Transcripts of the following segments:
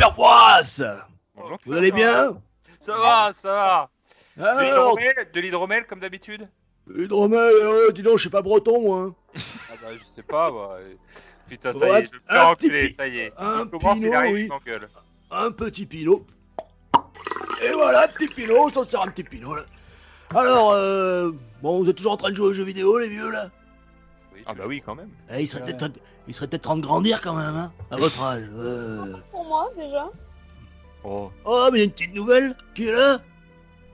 Fouras. Bonjour, Vous allez bien? Ça va, ça va. De Alors, l'hydromel, de l'hydromel comme d'habitude? Hydromel, euh, dis donc, je suis pas breton moi. hein. Ah bah je sais pas, moi. Putain, ça Ouais, y est, je vais me petit enculer, pi- ça y est. un il pinot, arrive, oui. Un petit pinot. Et voilà, petit pinot, ça sert un petit pinot là. Alors, euh, bon, vous êtes toujours en train de jouer aux jeux vidéo les vieux là? Ah bah oui, quand même. Eh, Il serait peut-être temps- il serait peut-être temps de grandir quand même, hein, à votre âge. euh. Pour moi, déjà. Oh. Oh, mais il y a une petite nouvelle qui est là?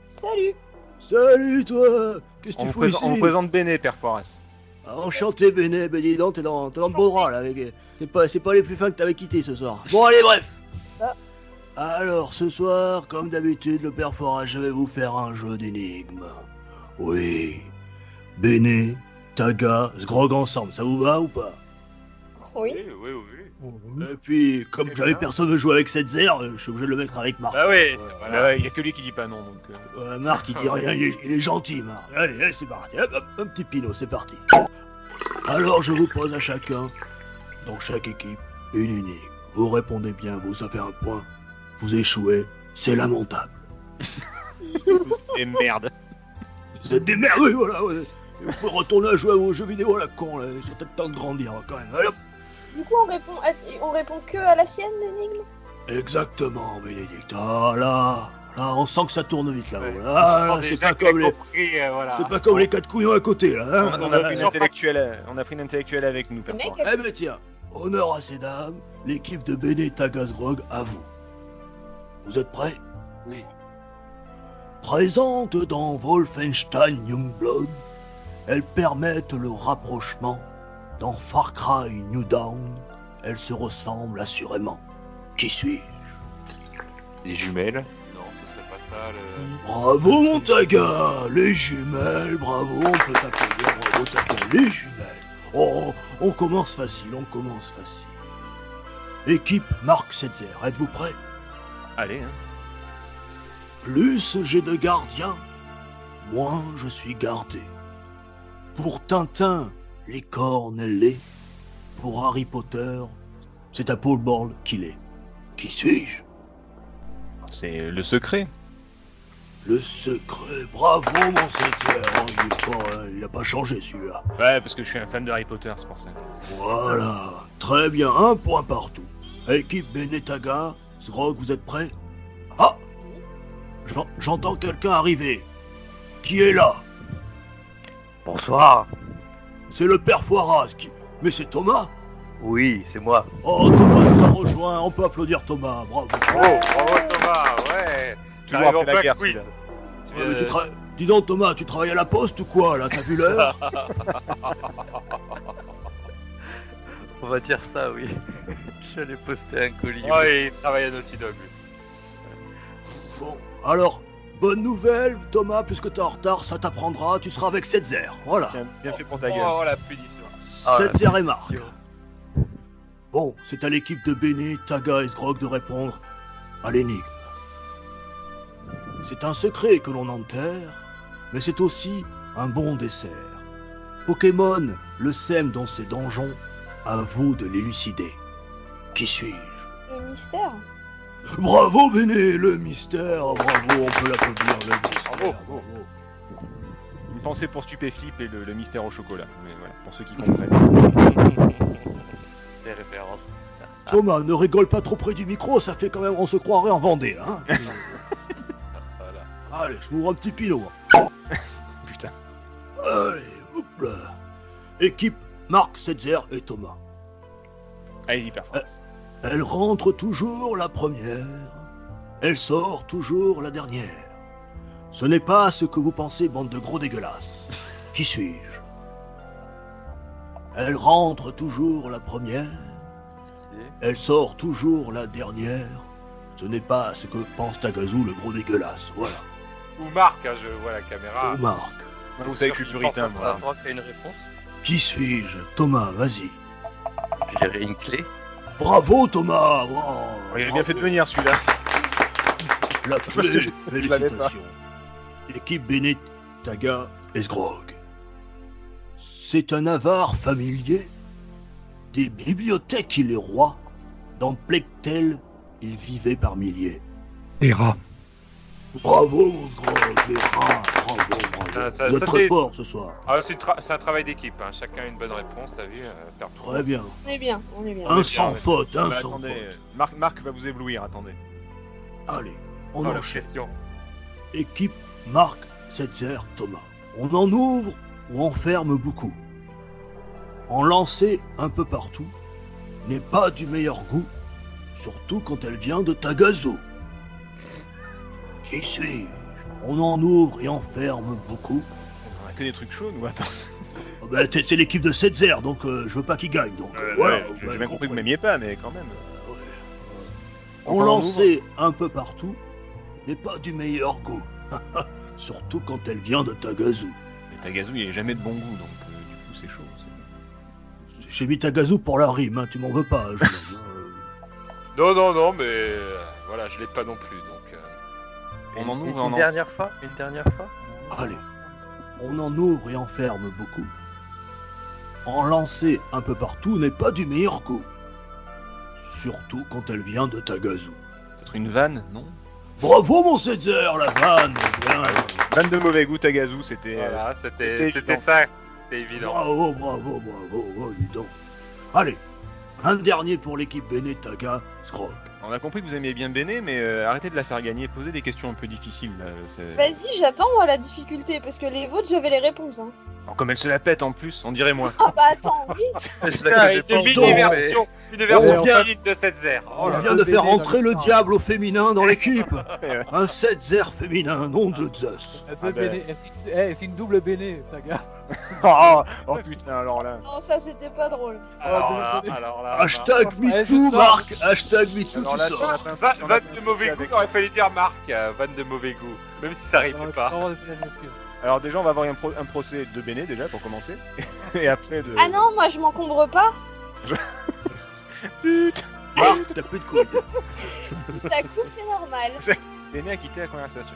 Salut Salut toi Qu'est-ce que tu fous présente, on vous ici? présente Béné, Père Forest. Ah, Enchanté Béné, ben dis donc, t'es dans, t'es dans le beau drap là, avec... c'est pas, c'est pas les plus fins que t'avais quittés ce soir. Bon allez bref Ah. Alors ce soir, comme d'habitude, le père Fora, je vais vous faire un jeu d'énigmes. Oui, Béné, Taga, Sgrog ensemble, ça vous va ou pas? Oui. oui, oui. oui. Et puis, comme Eh jamais personne veut jouer avec cette zère, euh, je suis obligé de le mettre avec Marc. Bah oui, Voilà. voilà, il y a que lui qui dit pas non, donc... euh, Ouais, Marc il dit rien, il est, il est gentil Marc. Allez, allez c'est parti, hop, hop, un petit pinot, c'est parti. Alors je vous pose à chacun, dans chaque équipe, une énigme. Vous répondez bien, vous avez un point. Vous échouez, c'est lamentable. Et merde. Vous êtes des merdes, oui, voilà. ouais. Vous pouvez retourner à jouer aux jeux vidéo à la con, là. Il serait peut-être temps de grandir quand même. Allez, hop. Du coup, on répond, à- on répond que à la sienne, l'énigme? Exactement, Bénédicte. Ah là, là, on sent que ça tourne vite. Ouais. Ah, là, c'est pas comme les, compris, euh, voilà. c'est pas comme les quatre couillons à côté là. hein. On a pris une intellectuelle, on a pris une intellectuelle avec nous, mec. Eh ben tiens, honneur à ces dames, l'équipe de Béné Tagasgrog à vous. Vous êtes prêts? Oui. Présente dans Wolfenstein Youngblood, elles permettent le rapprochement. Dans Far Cry New Dawn, elles se ressemblent assurément. Qui suis-je? Des jumelles Non, ce serait pas ça, le... Bravo mon Taga Les jumelles, bravo, on peut t'applaudir, bravo Taga, les jumelles Oh, on commence facile, on commence facile. Équipe Marc Setzer, êtes-vous prêts Allez, hein. Plus j'ai de gardiens, moins je suis gardé. Pour Tintin, les cornes lait. Pour Harry Potter, c'est à Paul Ball qu'il est. Qui suis-je? C'est le secret. Le secret, bravo mon Setzer Oh, il, est fort, il a pas changé celui-là. Ouais, parce que je suis un fan de Harry Potter, c'est pour ça. Voilà, très bien, un point partout. Équipe Benetaga, Sgrog, vous êtes prêts? Ah J'en- J'entends quelqu'un arriver. Qui est là? Bonsoir. C'est le père Foiras qui... Mais c'est Thomas Oui, c'est moi. Oh, Thomas nous a rejoint, on peut applaudir Thomas, bravo. Oh, bravo Thomas, ouais Toujours après la plein guerre, quiz. celui-là. Ouais, mais tu tra- Dis donc Thomas, tu travailles à la poste ou quoi là? T'as vu l'heure? On va dire ça, oui. J'allais poster un colis. Oh, il travaille à Naughty Dog. lui. Bon, alors, bonne nouvelle Thomas, puisque t'es en retard, ça t'apprendra, tu seras avec Setzer, voilà. Bien fait pour ta gueule. Oh, la punition. Ah, Setzer et Marc. punition. Bon, c'est à l'équipe de Béné, Taga et Sgrog de répondre à l'énigme. C'est un secret que l'on enterre, mais c'est aussi un bon dessert. Pokémon le sème dans ses donjons, à vous de l'élucider. Qui suis-je? Le mystère Bravo Béné, le mystère, bravo, on peut l'applaudir, le mystère. Bravo. Une pensée pour Stupéflip et le, le mystère au chocolat. Mais voilà, pour ceux qui comprennent. Des références. Thomas, ne rigole pas trop près du micro, ça fait quand même, on se croirait en Vendée, hein Voilà. Allez, je m'ouvre un petit pinot. Putain. Allez, hop là. Équipe Marc, Setzer et Thomas. Allez-y, Père Forest. Elle rentre toujours la première, elle sort toujours la dernière. Ce n'est pas ce que vous pensez, bande de gros dégueulasses. Qui suis-je? Elle rentre toujours la première, elle sort toujours la dernière. Ce n'est pas ce que pense Tagazu, le gros dégueulasse. Voilà. Ou Marc, hein, je vois la caméra. Ou Marc. Vous savez que je suis puritain, Ça moi. droit qu'il y a une réponse. Qui suis-je? Thomas, vas-y. J'ai une clé. Bravo Thomas Oh, Il a bien fait de venir celui-là. La pas. félicitations. Équipe Bennett, Taga et Sgrog. C'est un avare familier. Des bibliothèques il est roi. Dans Plectel, il vivait par milliers. Les rats. Bravo mon rats, bravo, bravo. Ça- Vous êtes ça, très c'est- fort ce soir. Ah, c'est tra- c'est un travail d'équipe, hein. chacun a une bonne réponse, t'as vu euh, faire Très bien. On est bien, on est bien. Un sans faute, un Bah, sans attendez, faute. Marc, Marc va vous éblouir, attendez. Allez, on Oh, la enchaîne. pression. Équipe Marc, Setzer, Thomas. On en ouvre ou en ferme beaucoup? En lancer un peu partout n'est pas du meilleur goût, surtout quand elle vient de Tagazo. Qui suis-je On en ouvre et en ferme beaucoup. On a que des trucs chauds, nous, attends. Oh ben, t'es- c'est l'équipe de Setzer, donc euh, je veux pas qu'il gagne. Donc euh, Euh, voilà. ouais, vous J'ai bien compris que vous m'aimiez pas, mais quand même. Ouais. On on lançait un peu partout n'est pas du meilleur goût, surtout quand elle vient de Tagazo. Mais Tagazu, il est jamais de bon goût, donc euh, du coup, c'est chaud. c'est- J'ai mis Tagazu pour la rime, hein, tu m'en veux pas. jeune homme, hein. Non, non, non, mais euh, voilà, je l'ai pas non plus, donc. On en Une- ouvre, une, on en- dernière fois Une dernière fois Allez, on en ouvre et en ferme beaucoup. En lancer un peu partout n'est pas du meilleur goût. Surtout quand elle vient de Tagazu. Peut-être une vanne, non? Bravo mon Setzer, la vanne bien. Vanne de mauvais goût, Tagazu, c'était. euh, Voilà, c'était ça, c'était évident. Bravo, bravo, bravo, oh, dis donc. Allez, un dernier pour l'équipe Benetaga, Scrog. On a compris que vous aimiez bien Béné, mais euh, arrêtez de la faire gagner. Posez des questions un peu difficiles. Là. c'est- Vas-y, j'attends moi la difficulté parce que les vôtres j'avais les réponses. Hein. Alors, comme elle se la pète en plus, on dirait moi. Ah bah attends, oui. Pas autant, une mais- version, une version On vient- de cette zère. On Oh là vient là. de faire entrer le diable au féminin dans l'équipe. Un Setzer féminin, nom de Zeus. Deux Ah ben. béné- eh, c'est- eh, c'est une double béné, ta gars. oh, oh, putain, alors là. Non, ça c'était pas drôle. Alors là, alors là. Hashtag MeToo. Marc. Hashtag MeToo, Alors tu là, sors. on a pas- Va- on a Vanne pas de mauvais goût, aurait fallu dire Marc, euh, vanne de mauvais goût. Même si ça rime Non, pas. Alors déjà, on va avoir un, pro- un procès de Béné déjà pour commencer, et après de. Ah non, moi je m'encombre pas. Putain, Marc, t'as plus de couilles. Si ça coupe, c'est normal. Béné a quitté la conversation.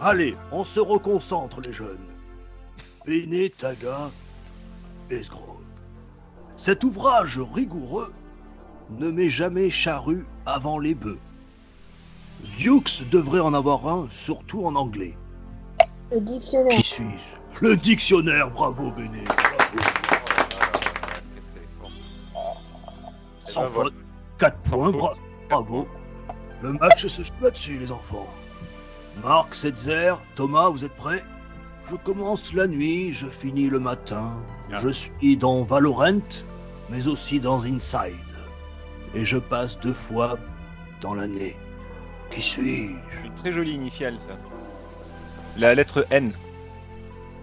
Allez, on se reconcentre, les jeunes. Bene, Taga, Esgrog. Cet ouvrage rigoureux ne met jamais charrue avant les bœufs. Dukes devrait en avoir un, surtout en anglais. Le dictionnaire. Qui suis-je? Le dictionnaire, bravo Bene, bravo. Sans ben faute, 4 Sans points, bra- bravo. Le match se joue là-dessus, les enfants. Marc, Setzer, Thomas, vous êtes prêts? Je commence la nuit, je finis le matin. Ah. Je suis dans Valorant, mais aussi dans Inside. Et je passe deux fois dans l'année. Qui suis-je? Une très jolie initiale, ça. La lettre N.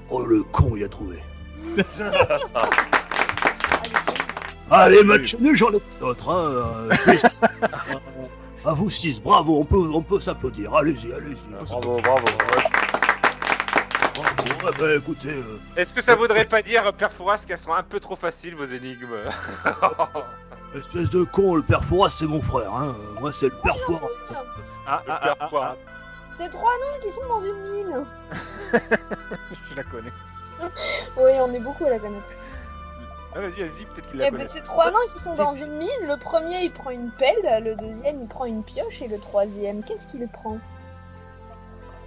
Oh, le con, il a trouvé. Allez, match nul, j'en ai d'autres. Hein. euh, à vous six, bravo, on peut, on peut s'applaudir. Allez-y, allez-y. Bravo, bravo. Bravo. Ouais, bah, écoutez, euh, Est-ce que ça voudrait pas dire, Père Fouras, qu'elles sont un peu trop faciles vos énigmes espèce de con, le père Fouras, c'est mon frère. Hein. Moi, c'est le père Fouras. Ah, Le ah, Père ah, ah, Fouras. C'est trois nains qui sont dans une mine. je la connais. Oui, on est beaucoup à la connaître. Ah, vas-y, vas-y, peut-être qu'il Eh la ben, connaît. c'est trois nains qui sont dans une mine. Le premier, il prend une pelle. Le deuxième, il prend une pioche. Et le troisième, qu'est-ce qu'il prend?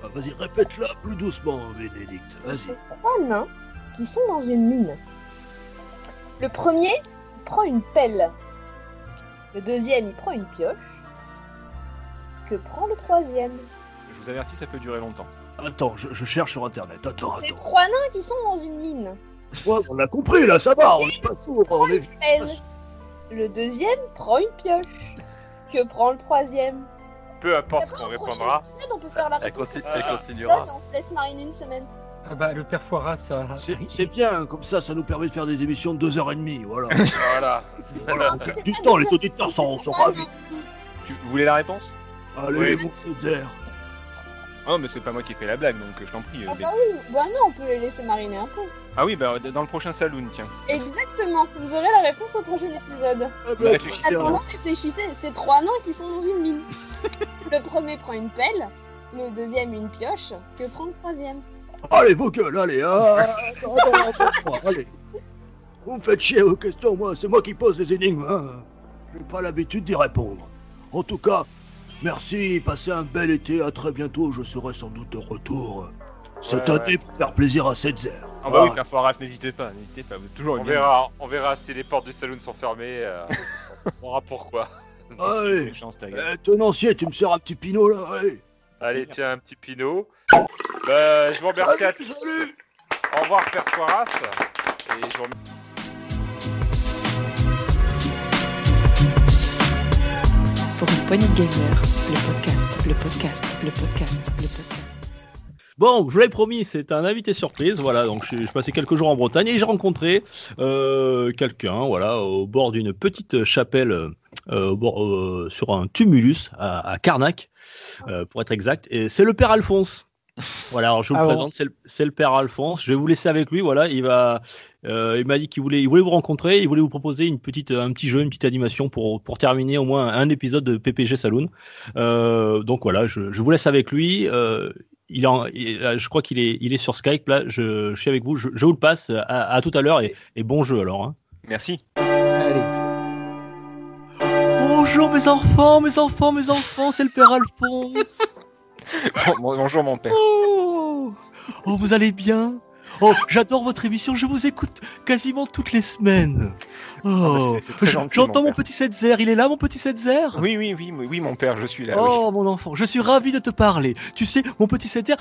Vas-y, répète-la plus doucement, Bénédicte. Vas-y. C'est trois nains qui sont dans une mine. Le premier il prend une pelle. Le deuxième, il prend une pioche. Que prend le troisième? Je vous avertis, ça peut durer longtemps. Attends, je, je cherche sur internet. Attends, C'est trois nains qui sont dans une mine. Ouais, on a compris, là, ça va, on n'est pas sourd, on est Pelle. Le deuxième prend une pioche. Que prend le troisième? Peu importe ce Après, qu'on répondra. épisode, on peut faire la Elle, réponse. continue- Ah. elle Épisode, continuera. on laisse Marine une semaine. Ah bah, le père Foiras, ça. C'est c'est bien, comme ça, ça nous permet de faire des émissions de 2h30, voilà. Voilà. voilà. on C'est gagne du temps, les auditeurs sont, sont ravis. Tu voulez la réponse? Allez, Oui. mon Césaire. Ah non, mais c'est pas moi qui ai fait la blague, donc euh, je t'en prie. euh, Ah Ben. bah oui, bah non, on peut les laisser mariner un peu. Ah oui, bah dans le prochain saloon, tiens. Exactement, vous aurez la réponse au prochain épisode. Ah réfléchissez, bien. Attendant, réfléchissez, c'est trois nains qui sont dans une mine. le premier prend une pelle, le deuxième une pioche, que prend le troisième Allez, vos gueules, allez. Ah, attends, attends, attends, attends, allez. Vous me faites chier aux questions, moi. C'est moi qui pose les énigmes. Hein. J'ai pas l'habitude d'y répondre. En tout cas, merci. Passez un bel été. À très bientôt. Je serai sans doute de retour cette Ouais, année pour faire plaisir à cette zère. Ah bah oui, Père Foras, n'hésitez pas, n'hésitez pas, vous êtes toujours On une verra, on verra si les portes du saloon sont fermées. euh, on saura pourquoi. Allez. Méchance, ta gueule. Eh, tenancier, tu me sers un petit pinot là. Allez. Allez, tiens, un petit pinot. Bah, je vous remercie. à Salut, tous. salut. Au revoir, Père Foiras. Et je vous remercie. Bon, je vous l'avais promis, c'est un invité surprise. Voilà, donc je, passais quelques jours en Bretagne et j'ai rencontré euh, quelqu'un, voilà, au bord d'une petite chapelle, euh, euh, sur un tumulus à, à Carnac, pour être exact. Et c'est le père Alphonse. Voilà, alors je vous Ah le bon présente, c'est le, père Alphonse. Je vais vous laisser avec lui. Voilà, il va, euh, il m'a dit qu'il voulait, il voulait vous rencontrer, il voulait vous proposer une petite, un petit jeu, une petite animation pour pour terminer au moins un épisode de PPG Saloon. Euh, donc voilà, je, je vous laisse avec lui. Euh, il en- il- je crois qu'il est, il est sur Skype. Là, je, je suis avec vous. Je, je vous le passe. À, à tout à l'heure et, et bon jeu alors. hein. Merci. Allez. Bonjour mes enfants, mes enfants, mes enfants, c'est le père Alphonse. Bon- bon- bonjour mon père. Oh, oh vous allez bien? Oh, j'adore votre émission. Je vous écoute quasiment toutes les semaines. Oh, Ah bah, gentil, j'entends mon petit Setzer. Il est là, mon petit Setzer? Oui, oui, oui, oui, oui, mon père, je suis là. oui. Oh mon enfant, je suis ravi de te parler. Tu sais, mon petit Setzer,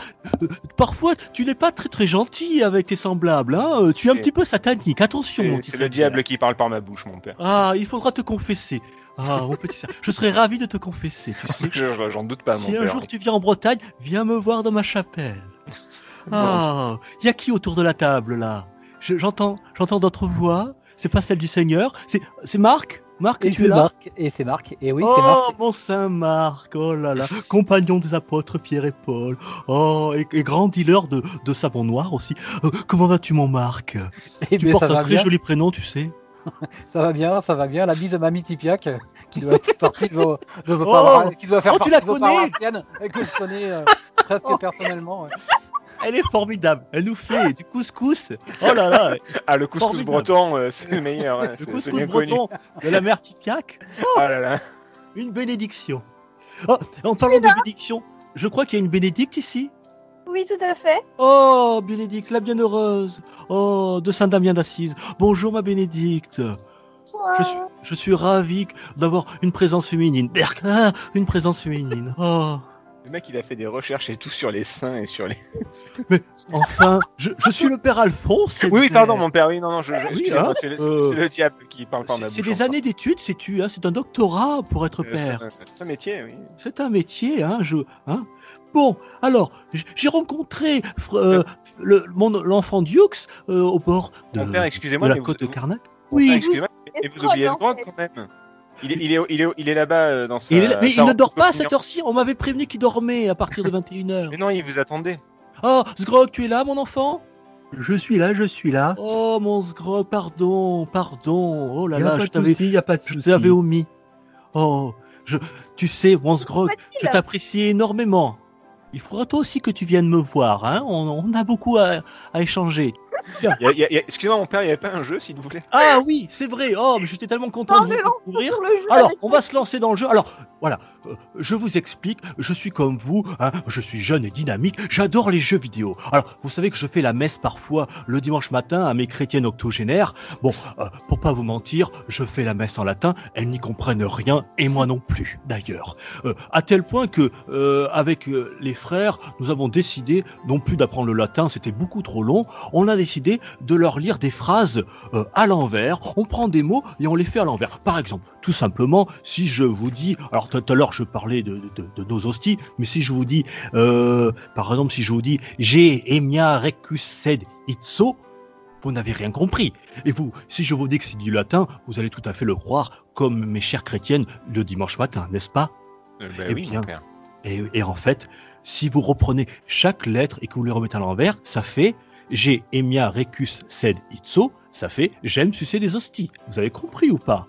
euh, parfois tu n'es pas très très gentil avec tes semblables. Hein Euh, tu es un petit peu satanique. Attention, mon C'est le diable qui parle par ma bouche, mon père. Ah, il faudra te confesser. Ah, mon petit je serais ravi de te confesser. Tu sais, Je- J'en doute pas, mon si un père. jour tu viens en Bretagne, viens me voir dans ma chapelle. Ah, y a qui autour de la table là? Je- J'entends, j'entends d'autres voix. C'est pas celle du Seigneur. C'est, c'est Marc? Marc, Et tu es c'est là? Marc, et c'est Marc, et oui, oh, c'est Marc. mon Saint Marc, oh là là, compagnon des apôtres Pierre et Paul, oh, et, et grand dealer de, de savon noir aussi. Euh, comment vas-tu, mon Marc? Eh Tu bien, portes ça un va très bien, joli prénom, tu sais. ça va bien, ça va bien. La bise de Mamie Tipiak, qui doit être partie de vos, de vos Oh parois- qui doit faire Oh, tu partie la de vos connais paroissiennes, et que je connais euh, presque Oh. personnellement. ouais. Elle est formidable. Elle nous fait du couscous. Oh là là, Ah, le couscous Formidable. breton, euh, c'est le meilleur. hein, le couscous bien connu. breton de la mère Tipiac. Ah là là. Une bénédiction. Oh, en parlant de bénédiction, je crois qu'il y a une bénédicte ici. Oui, tout à fait. Oh, Bénédicte, la bienheureuse. Oh, de Saint Damien d'Assise. Bonjour, ma Bénédicte. Bonsoir. Je suis, je suis ravi d'avoir une présence féminine. Berk, ah, une présence féminine. Oh, Le mec, il a fait des recherches et tout sur les seins et sur les. enfin, je, je suis le père Alphonse. c'est Oui, oui, pardon, mon père. Oui, non, non, je, je- Oui, excusez-moi, hein, c'est le, euh, c'est le diable qui parle par ma C'est c'est des années d'études, sais-tu, hein, c'est un doctorat pour être Euh, père. C'est c'est un métier, oui. C'est un métier, hein, je, hein. Bon, alors, j'ai rencontré euh, le, l'enfant Dukes euh, au bord de, Mon père, de excusez-moi, la mais vous- côte de Carnac. Mon Oui, excusez-moi, mais vous oubliez le grand quand même. Il est, il est, il est, il est là-bas euh, dans sa. il est là- mais sa il ne dort pas à cette heure-ci. On m'avait prévenu qu'il dormait à partir de 21h. Mais non, il vous attendait. Oh, Sgrog, tu es là, mon enfant? Je suis là, je suis là. Oh, mon Sgrog, pardon, pardon. Oh là y a là, pas je t'avais, souci, y a pas de je t'avais omis. Oh, je, tu sais, mon Sgrog, je t'apprécie énormément. Il faudra toi aussi que tu viennes me voir, hein. On, on a beaucoup à, à échanger. Excusez-moi, mon père, il n'y avait pas un jeu, s'il vous plaît? Ah oui, c'est vrai. Oh, mais j'étais tellement content Non, de vous découvrir. sur le jeu Alors, on ça. va se lancer dans le jeu. Alors, voilà, euh, je vous explique. Je suis comme vous, hein, je suis jeune et dynamique. J'adore les jeux vidéo. Alors, vous savez que je fais la messe parfois le dimanche matin à mes chrétiennes octogénaires. Bon, euh, pour pas vous mentir, je fais la messe en latin. Elles n'y comprennent rien et moi non plus, d'ailleurs. Euh, à tel point que, euh, avec euh, les frères, nous avons décidé non plus d'apprendre le latin. C'était beaucoup trop long. On a décidé décidé de leur lire des phrases euh, à l'envers. On prend des mots et on les fait à l'envers. Par exemple, tout simplement, si je vous dis, alors tout à l'heure je parlais de, de, de nos hosties, mais si je vous dis, euh, par exemple, si je vous dis, j'ai emia recus sed itso, vous n'avez rien compris. Et vous, si je vous dis que c'est du latin, vous allez tout à fait le croire, comme mes chères chrétiennes le dimanche matin, n'est-ce pas? Euh, bah oui, bien, et en fait, si vous reprenez chaque lettre et que vous les remettez à l'envers, ça fait j'ai emia recus sed itso, ça fait j'aime sucer des hosties. Vous avez compris ou pas?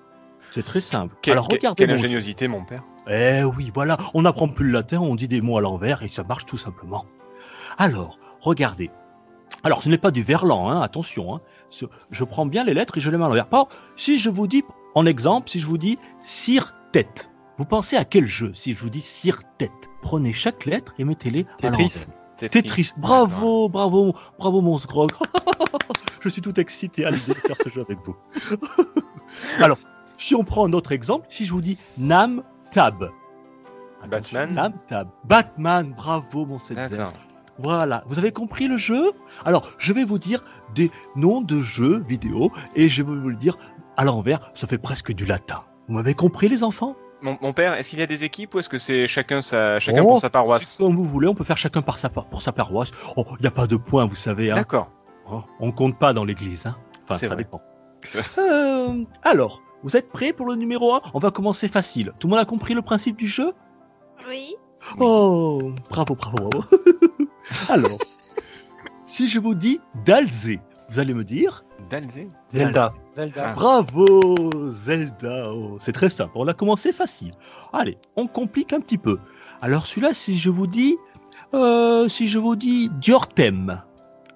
C'est très simple. Quelle, Alors regardez quelle ingéniosité, mon père. Eh oui, voilà, on n'apprend plus le latin, on dit des mots à l'envers et ça marche tout simplement. Alors, regardez. Alors, ce n'est pas du verlan, hein, attention. Hein. Je prends bien les lettres et je les mets à l'envers. Par si je vous dis, en exemple, si je vous dis cire-tête, vous pensez à quel jeu si je vous dis cire-tête Prenez chaque lettre et mettez-les à Tetris. l'envers. Tetris, bravo, bravo, bravo mon Sgrog. je suis tout excité à l'idée de faire ce jeu avec vous. Alors, si on prend un autre exemple, si je vous dis Nam Tab. Attention, Batman Nam Tab. Batman, bravo mon Setzer. Voilà, vous avez compris le jeu? Alors, je vais vous dire des noms de jeux vidéo et je vais vous le dire à l'envers, ça fait presque du latin. Vous m'avez compris les enfants? Mon, mon père, est-ce qu'il y a des équipes ou est-ce que c'est chacun, sa, chacun Oh, pour sa paroisse Comme vous voulez, on peut faire chacun par sa, par- pour sa paroisse. Oh, il n'y a pas de points, vous savez. Hein. D'accord. Oh, on compte pas dans l'église. Hein. Enfin, ça vrai. dépend. Euh, alors, vous êtes prêts pour le numéro 1 On va commencer facile. Tout le monde a compris le principe du jeu? Oui. Oh, bravo, bravo, bravo. alors, si je vous dis Dalzé, vous allez me dire Zelda. Zelda. Ah. Bravo, Zelda. Oh, c'est très simple. On a commencé facile. Allez, on complique un petit peu. Alors celui-là, si je vous dis, euh, si je vous dis Diortem.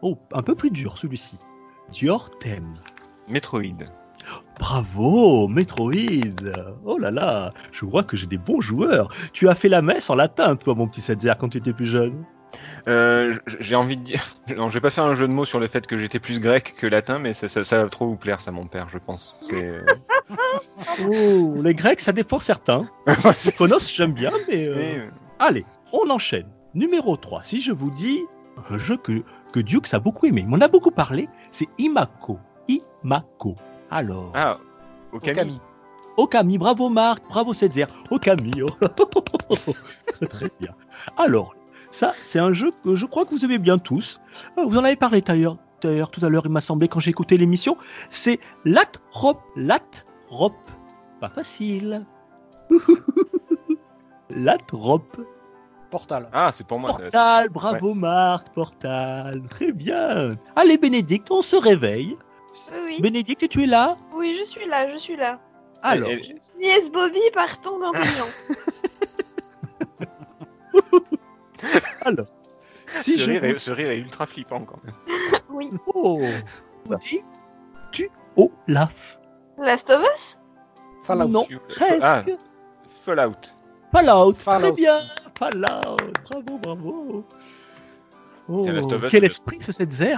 Oh, un peu plus dur celui-ci. Diortem. Metroid. Bravo, Metroid. Oh là là, je vois que j'ai des bons joueurs. Tu as fait la messe en latin, toi, mon petit Setzer, quand tu étais plus jeune. Euh, j'ai envie de dire. Non, je vais pas faire un jeu de mots sur le fait que j'étais plus grec que latin, mais ça, ça- ça va trop vous plaire, ça, mon père, je pense. C'est. Oh, les Grecs, ça dépend certains. Phonos, j'aime bien, mais... euh, mais, euh, Allez, on enchaîne. Numéro 3, si je vous dis un jeu que, que Dukes a beaucoup aimé, il m'en a beaucoup parlé, c'est Imako. Imako. Alors, Ah, Okami. Okami. Okami, bravo Marc, bravo Setzer, Okami. oh. Très bien. Alors, ça, c'est un jeu que je crois que vous aimez bien tous. Euh, Vous en avez parlé d'ailleurs, d'ailleurs tout à l'heure, il m'a semblé, quand j'ai écouté l'émission. C'est Latrop, Latrop. Pas facile. Latrop. Portal. Ah, c'est pour moi. ça- Portal, bravo Marc, Portal, très bien. Allez Bénédicte, on se réveille. Oui, oui. Bénédicte, tu es là? Oui, je suis là, je suis là. Alors, Yes Bobby, partons d'intelligence. alors. Si ce, rire est, ce rire est ultra flippant quand même. oui. Oh, dis tu Olaf. Last of Us? Fallout. Non, Ah, presque. Fallout. Fallout, très Fallout. bien. Fallout, bravo, bravo. Oh, quel c'est- esprit ce Setzer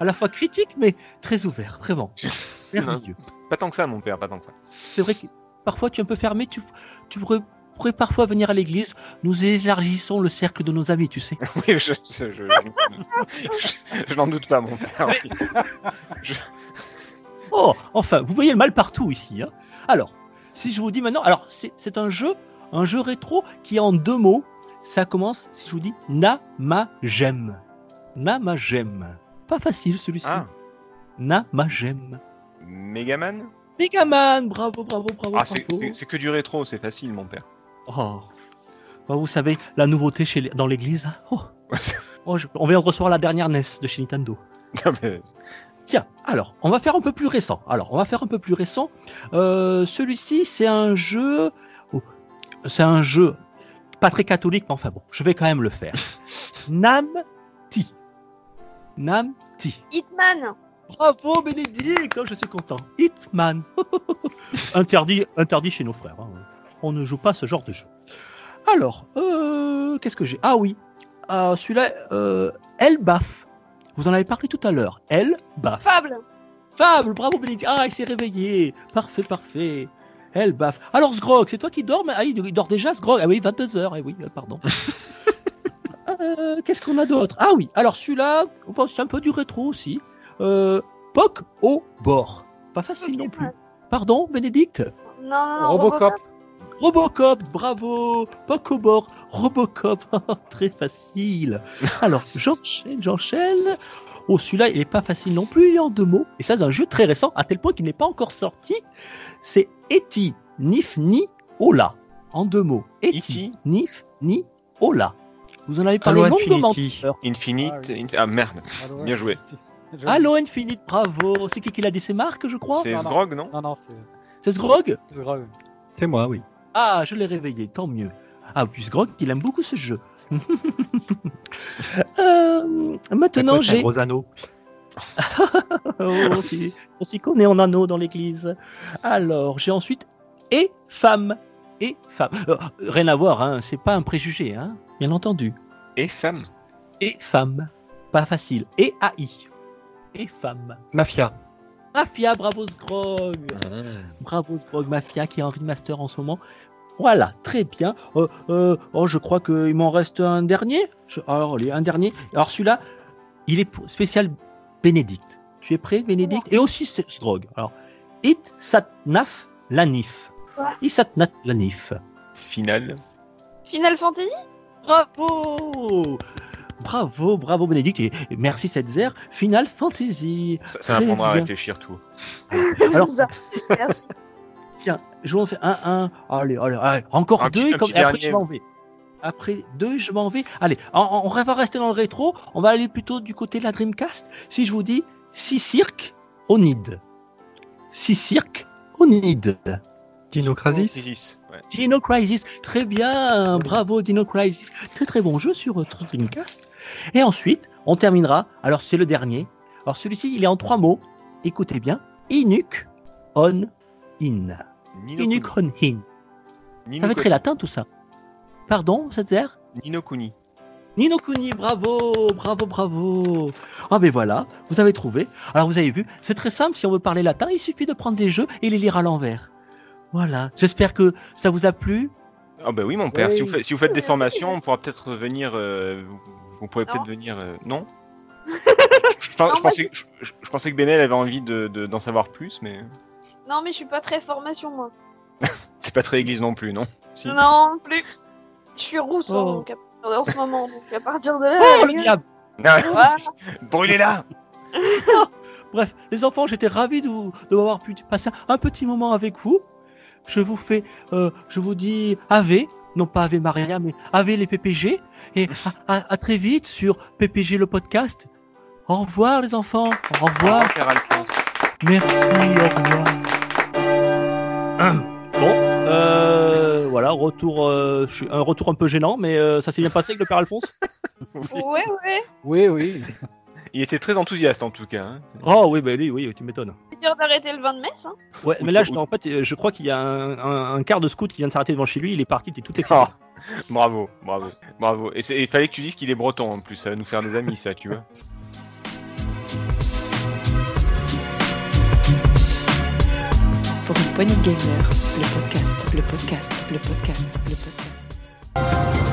À la fois critique, mais très ouvert, vraiment. Merveilleux. Pas tant que ça, mon père, pas tant que ça. C'est vrai que parfois tu es un peu fermé, tu, tu pourrais parfois venir à l'église. Nous élargissons le cercle de nos amis, tu sais. Oui, je, je, je, je- je n'en doute pas, mon père. oui. Oh, enfin, vous voyez le mal partout ici. Hein alors, si je vous dis maintenant, alors c'est un jeu, un jeu rétro qui est en deux mots. Ça commence, si je vous dis Namagem. Namagem. Pas facile celui-ci. Ah, Namagem. Megaman? Megaman, bravo, bravo, bravo, Ah, c'est que du rétro, c'est facile, mon père. Oh. Bah, vous savez, la nouveauté chez les- dans l'église. hein. Oh. Oh, je- on vient de recevoir la dernière NES de chez Nintendo. Non, mais- Tiens, alors, on va faire un peu plus récent. Alors, on va faire un peu plus récent. Euh, Celui-ci, c'est un jeu. oh, c'est un jeu pas très catholique, mais enfin bon, je vais quand même le faire. Nam-Ti. Nam-Ti. Hitman Bravo Bénédicte, oh, je suis content. Hitman. interdit, interdit chez nos frères. hein. On ne joue pas ce genre de jeu. Alors, euh, qu'est-ce que j'ai? Ah oui, euh, celui-là, euh, Elbaf. Vous en avez parlé tout à l'heure. Elbaf. Fable Fable, bravo Bénédicte. Ah, il s'est réveillé. Parfait, parfait. Elbaf. Alors, Sgrog, c'est toi qui dors mais... Ah, il il dort déjà, Sgrog. Ah oui, 22h. Eh oui, euh, pardon. Euh, Qu'est-ce qu'on a d'autre? Ah oui, alors celui-là, bon, c'est un peu du rétro aussi. Euh, Poc au bord. Pas facile non plus. Pardon, Bénédicte? Non, non, non. Robocop. Robocop, bravo Poc au bord, Robocop, très facile. Alors, j'enchaîne, j'enchaîne. Oh, celui-là, il n'est pas facile non plus, il est en deux mots. Et ça, c'est un jeu très récent, à tel point qu'il n'est pas encore sorti. C'est Eti, Nif, Ni, Ola. En deux mots. Eti. Nif, Ni, Ola. Vous en avez parlé Halo longuement. Infinite. Ah oui. Ah merde. Halo Bien joué. Halo Infinite, bravo. C'est qui qui l'a dit? C'est Marc, je crois? C'est. Sgrog, non? Non, non, c'est C'est Sgrog. C'est moi, oui. Ah, je l'ai réveillé, tant mieux. Ah, puis Sgrog, il aime beaucoup ce jeu. Euh, maintenant, j'ai. gros anneau. Oh, on s'y- on s'y connaît en anneau dans l'église. Alors, j'ai ensuite et femme. Et femme. Euh, rien à voir, hein, c'est pas un préjugé, hein, bien entendu. Et femme. Et femme. Pas facile. Et AI. Et femme. Mafia. Mafia, bravo Sgrog. Bravo Sgrog Mafia qui est en remaster en ce moment. Voilà, très bien. Euh, euh, oh, je crois qu'il m'en reste un dernier. Je- alors, allez, un dernier. Alors, celui-là, il est pour- spécial Bénédicte. Tu es prêt, Bénédicte? Et aussi Sgrog. Alors, It Satnaf Lanif. Quoi It Satnaf Lanif. Finale. Final Fantasy? Bravo Bravo, bravo Bénédicte. Et merci Setzer. Final Fantasy. Ça, ça Très m'apprendra à réfléchir tout. Alors, C'est ça. Merci. Tiens, je vais en faire un, un. Allez, allez, allez, encore Un deux, petit- comme- et après dernier. je m'en vais. Après deux, je m'en vais. Allez, on, on va rester dans le rétro. On va aller plutôt du côté de la Dreamcast. Si je vous dis Six Cirque Onid. Six Cirque Onid. Dino Crisis. Dino Crisis. Très bien. Bravo, Dino Crisis. Très très bon jeu sur Dreamcast. Et ensuite, on terminera. Alors, c'est le dernier. Alors, celui-ci, il est en trois mots. Écoutez bien. Inuk on in. Inuk on in. Ça Kuni. très latin tout ça. Pardon, Setzer Nino Kuni. Nino Kuni, bravo, bravo, bravo. Ah ben voilà, vous avez trouvé. Alors vous avez vu, c'est très simple, si on veut parler latin, il suffit de prendre des jeux et les lire à l'envers. Voilà, j'espère que ça vous a plu. Ah bah oui mon père, Oui. si, vous faites, si vous faites des formations, on pourra peut-être venir... euh, vous, pourrez Non. peut-être venir... euh, non je, je- je Non, moi, pensais, je, je- je pensais que Benel avait envie de- de- d'en savoir plus, mais Non, mais je suis pas très formation, moi. c'est pas très église non plus, non? Si. Non, plus. Je suis rousse Oh. donc, à- en ce moment, donc à partir de là. Oh le diable Ah. Voilà. Brûlez-la Bref, les enfants, j'étais ravi de, vous- de m'avoir pu passer un petit moment avec vous. Je vous fais, euh, je vous dis Ave, non pas Ave Maria, mais Ave les PPG. Et à, à- à très vite sur PPG le podcast. Au revoir les enfants, au revoir. Père Alphonse. Merci, au revoir. Bon, euh, voilà, retour, euh, je suis- un retour un peu gênant, mais euh, ça s'est bien passé avec le père Alphonse? Ouais, ouais. Oui, oui. Il était très enthousiaste en tout cas. hein. Oh oui, bah lui, oui, tu m'étonnes. C'est dur d'arrêter le vin de messe. Hein. Ouais, mais là, je, en fait, je crois qu'il y a un, un- un quart de scout qui vient de s'arrêter devant chez lui. Il est parti, t'es tout excité. Ah, bravo, bravo, bravo. Et il fallait que tu dises qu'il est breton en plus, ça va nous faire des amis ça, tu vois. Pour une poignée de gamer, le podcast, le podcast, le podcast, le podcast.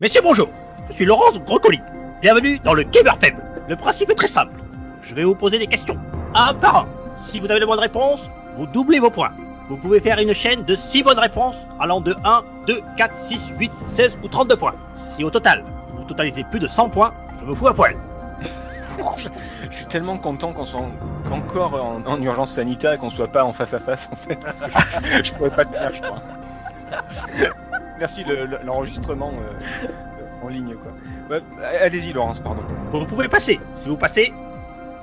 Messieurs, bonjour. Je suis Laurence Brocoli. Bienvenue dans le Gamer Faible. Le principe est très simple. Je vais vous poser des questions, un par un. Si vous avez la bonne réponse, vous doublez vos points. Vous pouvez faire une chaîne de 6 bonnes réponses allant de 1, 2, 4, 6, 8, 16 ou 32 points. Si au total, vous totalisez plus de 100 points, je me fous à poil. Je suis tellement content qu'on soit en- encore en, en urgence sanitaire et qu'on soit pas en face à face en fait. Parce que je, je pourrais pas le faire, je crois. Merci le- le- l'enregistrement euh, en ligne quoi. Ouais, Allez-y Laurence, pardon. Vous pouvez passer. Si vous passez,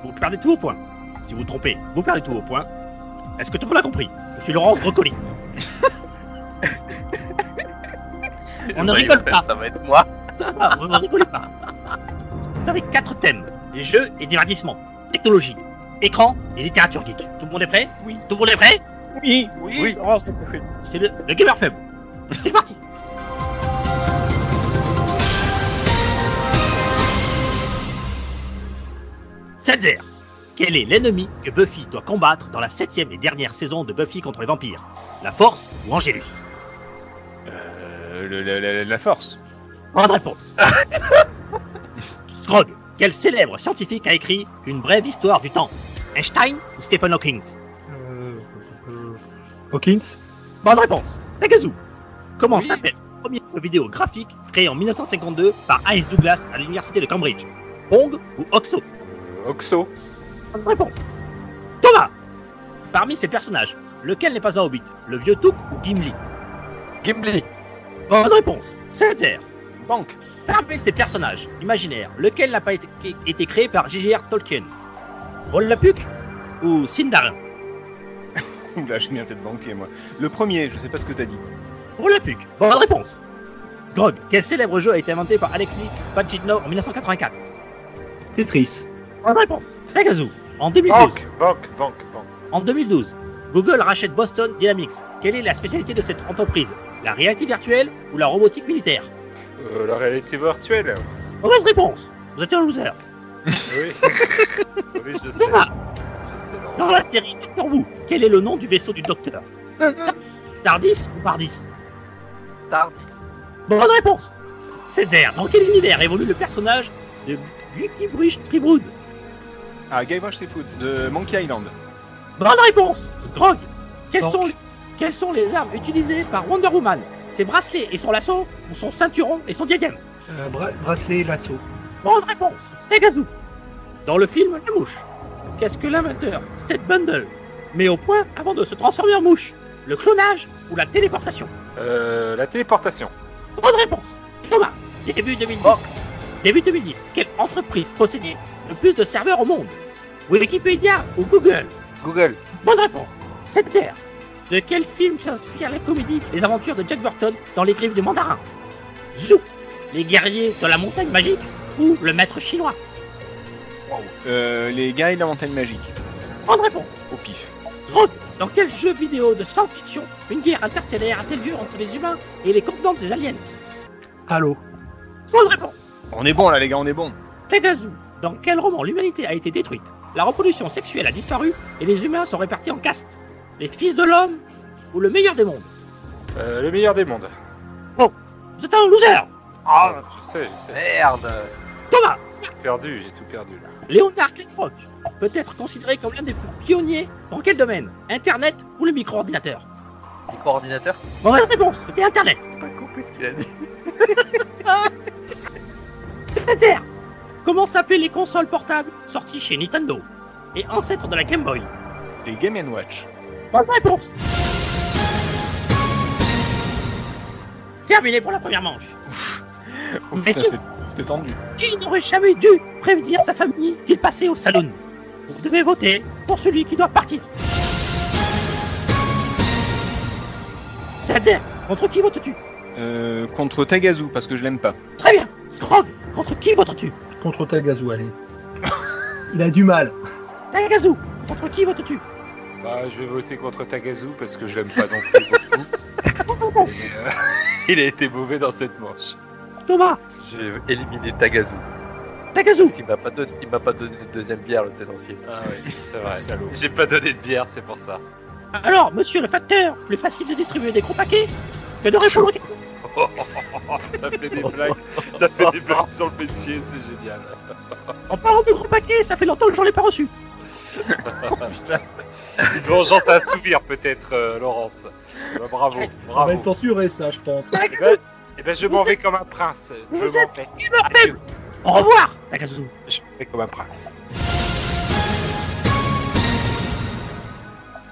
vous perdez tous vos points. Si vous vous trompez, vous perdez tous vos points. Est-ce que tout le monde a compris? Je suis Laurence Brocoli. On ne rigole pas. Ça va être moi. Ah, vous ne rigolez pas. Vous avez quatre thèmes les jeux et divertissement, technologie, écran et littérature geek. Tout le monde est prêt? Oui. Tout le monde est prêt? Oui, Oui. C'est le, le gamer faible. C'est parti. Setzer, quel est l'ennemi que Buffy doit combattre dans la septième et dernière saison de Buffy contre les vampires? La Force ou Angelus? Euh, le- la, force. Bonne réponse. Scrog, quel célèbre scientifique a écrit Une brève histoire du temps? Einstein ou Stephen Hawking? Euh, euh, Hawkins Bonne réponse. Tagazu. Comment s'appelle le premier jeu vidéo graphique créé en 1952 par Heinz Douglas à l'université de Cambridge? Pong ou Oxo? Oxo. Bonne réponse. Thomas Parmi ces personnages, lequel n'est pas un hobbit? Le vieux Touk ou Gimli? Gimli. Bonne réponse. Césaire. Banque. Parmi ces personnages imaginaires, lequel n'a pas été, été créé par J.J.R. Tolkien? Rollapuk ou Sindarin? Là, j'ai bien fait de banquer, moi. Le premier, je sais pas ce que t'as dit. Rollapuk. Bonne réponse. Grog, quel célèbre jeu a été inventé par Alexis Pajitnov en 1984 Tetris. Bonne réponse. Pegasus. En 2012. Banque, banque, banque, banque. En 2012, Google rachète Boston Dynamics. Quelle est la spécialité de cette entreprise? La réalité virtuelle ou la robotique militaire? Euh, la réalité virtuelle. Mauvaise réponse. Vous êtes un loser. Oui. oui, je sais. Je dans la série Doctor Who, quel est le nom du vaisseau du docteur? Tardis ou Pardis? Tardis. Bonne réponse. C'est Dans quel univers évolue le personnage de Guybrush Tribrood Ah, Guybrush Threepwood, de Monkey Island. Bonne réponse. Grog, quelles Donc. sont, quelles sont les armes utilisées par Wonder Woman? Ses bracelets et son lasso ou son ceinturon et son diadème? Euh, bra- bracelet et lasso. Bonne réponse. Pegasus. Dans le film La Mouche, qu'est-ce que l'inventeur, Seth Bundle, met au point avant de se transformer en mouche? Le clonage ou la téléportation? Euh, la téléportation. Bonne réponse. Thomas, début 2010. Début 2010, quelle entreprise possédait le plus de serveurs au monde? Wikipédia ou Google? Google. Bonne réponse. Cette terre. De quel film s'inspire la comédie Les aventures de Jack Burton dans les griffes du mandarin? Zou. Les guerriers de la montagne magique ou le maître chinois? Euh, les gars et la montagne magique. Bonne réponse. Au pif. Grog, dans quel jeu vidéo de science-fiction une guerre interstellaire a-t-elle lieu entre les humains et les commandants des aliens? Halo. Bonne réponse. On est bon là, les gars, on est bon. Pegasus, dans quel roman l'humanité a été détruite La reproduction sexuelle a disparu et les humains sont répartis en castes? Les fils de l'homme ou le meilleur des mondes? Euh, le meilleur des mondes. Vous êtes un loser Ah, je sais, je sais. Merde. Thomas J'ai perdu, j'ai tout perdu là. Léonard Klingrock peut être considéré comme l'un des plus pionniers dans quel domaine? Internet ou le micro-ordinateur? Les coordinateurs Mauvaise réponse, c'était Internet J'ai pas compris ce qu'il a dit. C'est Comment s'appellent les consoles portables sorties chez Nintendo et ancêtres de la Game Boy Les Game Watch. Bonne réponse Terminé pour la première manche. Mais si. C'était tendu. Qui n'aurait jamais dû prévenir sa famille qu'il passait au salon Vous devez voter pour celui qui doit partir. C'est-à-dire, contre qui votes-tu? Euh, contre Tagazu, parce que je l'aime pas. Très bien. Contre qui votes-tu? Contre Tagazu, allez. Il a du mal. Tagazu, contre qui votes-tu? Bah, je vais voter contre Tagazu parce que je l'aime pas non plus beaucoup. Et, euh, il a été mauvais dans cette manche. Thomas, J'ai éliminé Tagazu. Tagazu, Il m'a pas donné, il m'a pas donné de deuxième bière le tenancier. Ah oui, c'est vrai. J'ai pas donné de bière, c'est pour ça. alors, monsieur le facteur, plus facile de distribuer des gros paquets que de répondre aux questions. Ça fait des blagues, ça fait des blagues sur le métier, c'est génial. En parlant de gros paquets, ça fait longtemps que j'en ai pas reçu. Une vengeance à assouvir peut-être, euh, Laurence. Bah, bravo, Ça bravo. va être censuré, ça, je pense. Eh ben, eh ben, je m'en vais comme un prince. Je Vous m'en vais. immortel Au revoir. Je m'en vais comme un prince.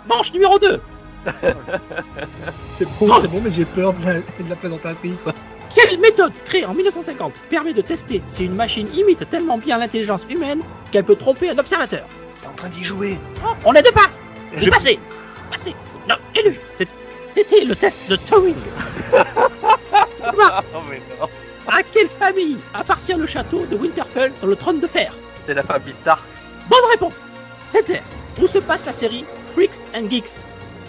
Manche numéro 2. C'est bon, c'est bon, mais j'ai peur de la, de la présentatrice. Quelle méthode créée en 1950 permet de tester si une machine imite tellement bien l'intelligence humaine qu'elle peut tromper un observateur? T'es en train d'y jouer. Oh, On est de pas Je- passé Passé Non, élu C'est- C'était le test de Turing. Thomas, Oh mais non. à quelle famille appartient le château de Winterfell dans le trône de fer? C'est la famille Star. Bonne réponse C'est Où se passe la série Freaks and Geeks?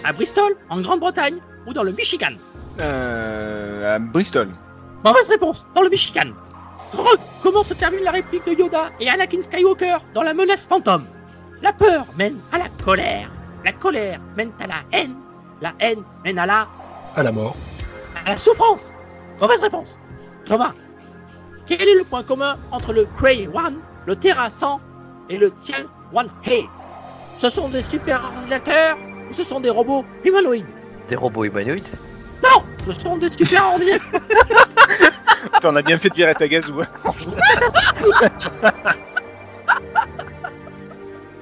À Bristol, en Grande-Bretagne ou dans le Michigan Euh, à Bristol. Mauvaise réponse, dans le Michigan. Comment se termine la réplique de Yoda et Anakin Skywalker dans la menace fantôme La peur mène à la colère. La colère mène à la haine. La haine mène à la, À la mort. à la souffrance. Mauvaise réponse. Thomas, quel est le point commun entre le Cray One, le Terra 100 et le Tian One Hey Ce sont des super ordinateurs ce sont des robots humanoïdes Des robots humanoïdes Non, ce sont des super ordinateurs. T'en as bien fait de virer ta gazou.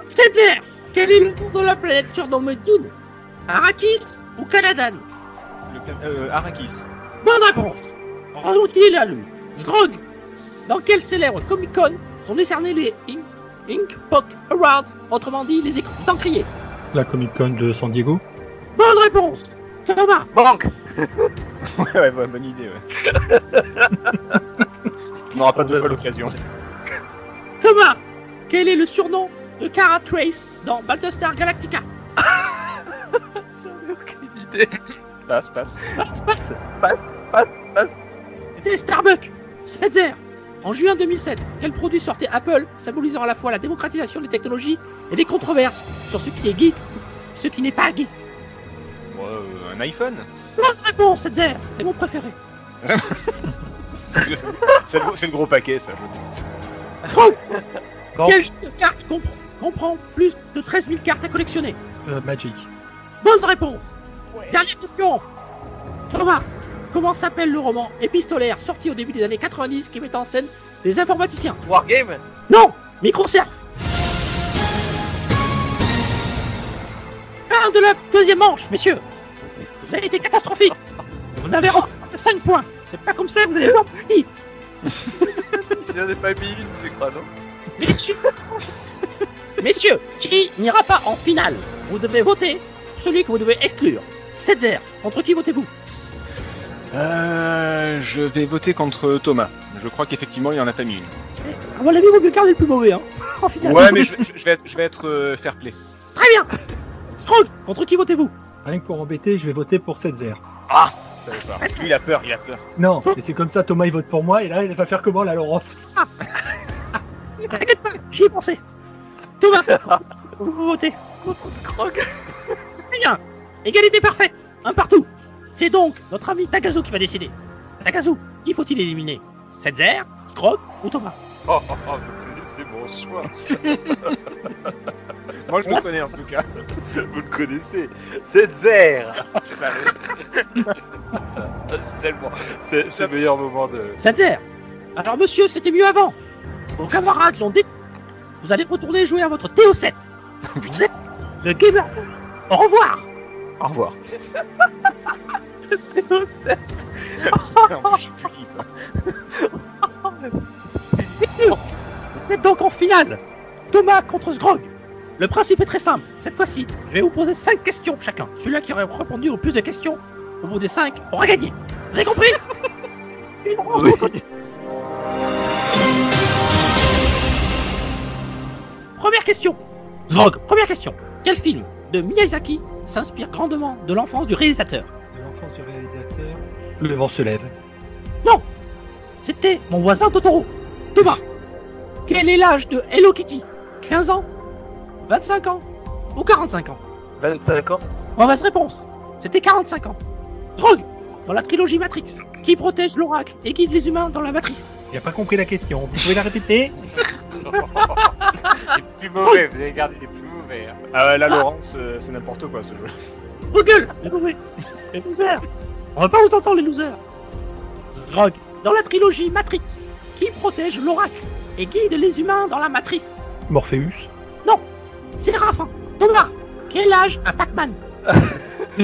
C'est-à-dire, quel est le nom de la planète surnommée Dune Arrakis ou Caladan euh, Arrakis. Bonne réponse Heureusement qu'il est là, lui. Sgrog Dans quel célèbre Comic Con sont décernés les Ink, Ink Awards, autrement dit les écrans sans crier La Comic Con de San Diego. Bonne réponse Thomas Banque Ouais, ouais, ouais, bonne idée, ouais. On n'aura pas deux fois l'occasion. Thomas Quel est le surnom de Kara Trace dans Battlestar Galactica? Aucune idée. Passe, passe. Passe, passe Passe, passe, passe. C'était Starbucks Setzer En juin 2007, quel produit sortait Apple, symbolisant à la fois la démocratisation des technologies et des controverses sur ce qui est geek ce qui n'est pas geek. Euh, un iPhone. Bonne réponse, Setzer C'est mon préféré. C'est le, c'est le gros- c'est paquet, ça, je pense. Quel jeu de cartes comprend, comprend plus de 13 000 cartes à collectionner? Euh, Magic. Bonne réponse. Dernière question. Thomas, comment s'appelle le roman épistolaire sorti au début des années 90 qui met en scène des informaticiens Wargame. Non Microsurf Fin de la deuxième manche, messieurs. Vous avez été catastrophique. Vous n'avez pas 5 points. C'est pas comme ça que vous allez voir petit Il n'y en a pas mis une, je crois, non Messieurs. Messieurs, qui n'ira pas en finale? Vous devez voter celui que vous devez exclure. Setzer, contre qui votez-vous? Euh, je vais voter contre Thomas. Je crois qu'effectivement, il en a pas mis une. À mon avis, vous mieux garder le plus mauvais, hein En finale. Ouais, mais je, je- je vais être, je vais être euh, fair play. Très bien Strong, contre qui votez-vous? Rien que pour embêter, je vais voter pour Setzer. Ah savais pas. Lui, il a peur, il a peur. Non, mais c'est comme ça, Thomas il vote pour moi, et là il va faire comment la Laurence? T'inquiète pas, j'y ai pensé. Thomas, vous votez Krog Très bien Égalité parfaite Un partout C'est donc notre ami Tagazu qui va décider. Tagazu, qui faut-il éliminer? Setzer, Skrog ou Thomas? Oh, oh, oh, c'est mon choix. Moi, je le connais en tout cas. Vous le connaissez. C'est Zer. c'est tellement. C'est c'est le meilleur moment de. Setzer Alors monsieur, c'était mieux avant Vos camarades l'ont décidé. Vous allez retourner jouer à votre TO7 Vous êtes le gamer Au revoir Au revoir. Donc en finale Thomas contre Sgrog Le principe est très simple. Cette fois-ci, je vais vous poser 5 questions chacun. Celui-là qui aurait répondu au plus de questions, au bout des 5, aura gagné. Vous avez compris retrouve. Première question. Sgrog, première question. Quel film de Miyazaki s'inspire grandement de l'enfance du réalisateur De l'enfance du réalisateur. Le vent se lève. C'était mon voisin Totoro. Thomas, quel est l'âge de Hello Kitty? 15 ans? 25 ans? Ou 45 ans? 25 ans Mauvaise réponse. C'était 45 ans. Drogue Dans la trilogie Matrix, qui protège l'oracle et guide les humains dans la matrice Il a pas compris la question. Vous pouvez la répéter? Les plus mauvais, vous avez gardé les plus mauvais. hein. Ah ouais, là, Laurence, euh, c'est n'importe quoi ce jeu. Gueules Les mauvais Les losers On va pas vous entendre les losers Drogue Dans la trilogie Matrix, qui protège l'oracle et guide les humains dans la matrice? Morpheus. Séraphin Thomas Quel âge a Pac-Man?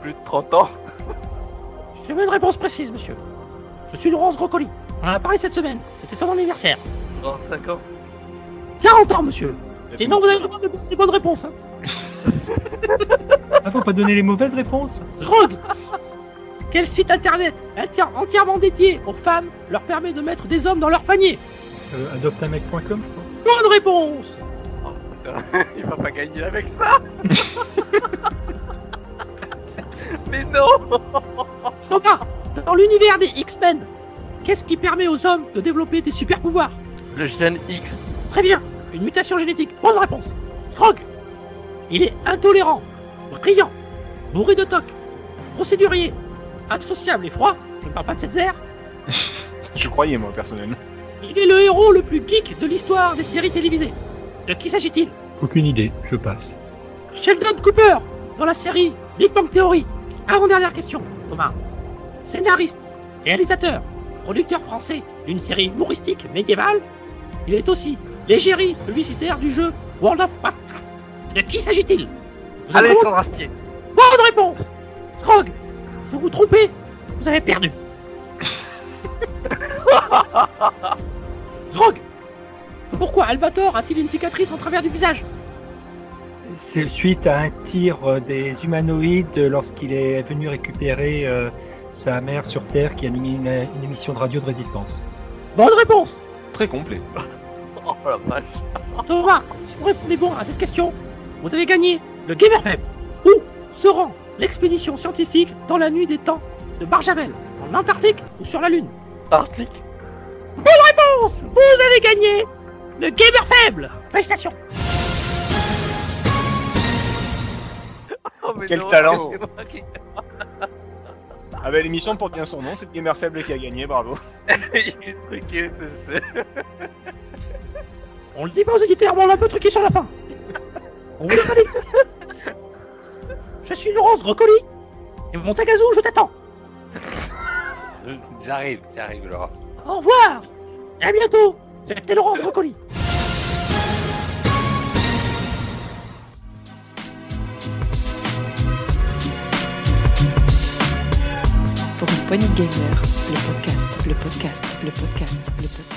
Plus de 30 ans Je veux une réponse précise, monsieur. Je suis Laurence Grocoli. On en a parlé cette semaine. C'était son anniversaire. 35 ans 40 ans, monsieur. Sinon, vous avez le droit de donner des bonnes réponses. Hein. Ah, faut pas donner les mauvaises réponses. Drogue. Quel site internet enti- entièrement dédié aux femmes leur permet de mettre des hommes dans leur panier? Euh, adoptamec.com Bonne réponse. Il va pas gagner avec ça. Mais non. Thomas, dans l'univers des X-Men, qu'est-ce qui permet aux hommes de développer des super pouvoirs? Le gène X. Très bien, une mutation génétique. Bonne réponse. Strog, il est intolérant, brillant, bourré de toc, procédurier, associable et froid. Je ne parle pas de cette zère. Je croyais, moi, personnellement. Il est le héros le plus geek de l'histoire des séries télévisées. De qui s'agit-il? Aucune idée, je passe. Sheldon Cooper, dans la série Big Bang Theory. Avant-dernière question, Thomas. Scénariste, réalisateur, producteur français d'une série humoristique médiévale, il est aussi l'égérie publicitaire du jeu World of Warcraft. De qui s'agit-il? Alexandre Astier. Bonne réponse Scrog, vous vous trompez, vous avez perdu. Zrog, pourquoi Albator a-t-il une cicatrice en travers du visage? C'est suite à un tir des humanoïdes lorsqu'il est venu récupérer euh, sa mère sur Terre qui animait une, une émission de radio de résistance. Bonne réponse Très complet. Oh la vache. Thomas, si vous répondez bon à cette question, vous avez gagné le Gamer Feb. Où se rend l'expédition scientifique dans la nuit des temps de Barjavel? En Antarctique ou sur la Lune? Arctique. Bonne réponse Vous avez gagné le Gamer Faible Félicitations Oh, mais Quel non, talent. c'est moi qui- Ah bah l'émission porte bien son nom, c'est le gamer faible qui a gagné, bravo. Il est truqué ce jeu. On le dit pas aux éditeurs, mais on l'a un peu truqué sur la fin. On vous l'a pas dit. Je suis Laurence Brocoli. Et mon Tagazu, je t'attends. J'arrive, j'arrive, Laurent. Au revoir. Et à bientôt. C'était Laurence Brocoli. Pour une poignée de gamer, le podcast, le podcast, le podcast, le podcast.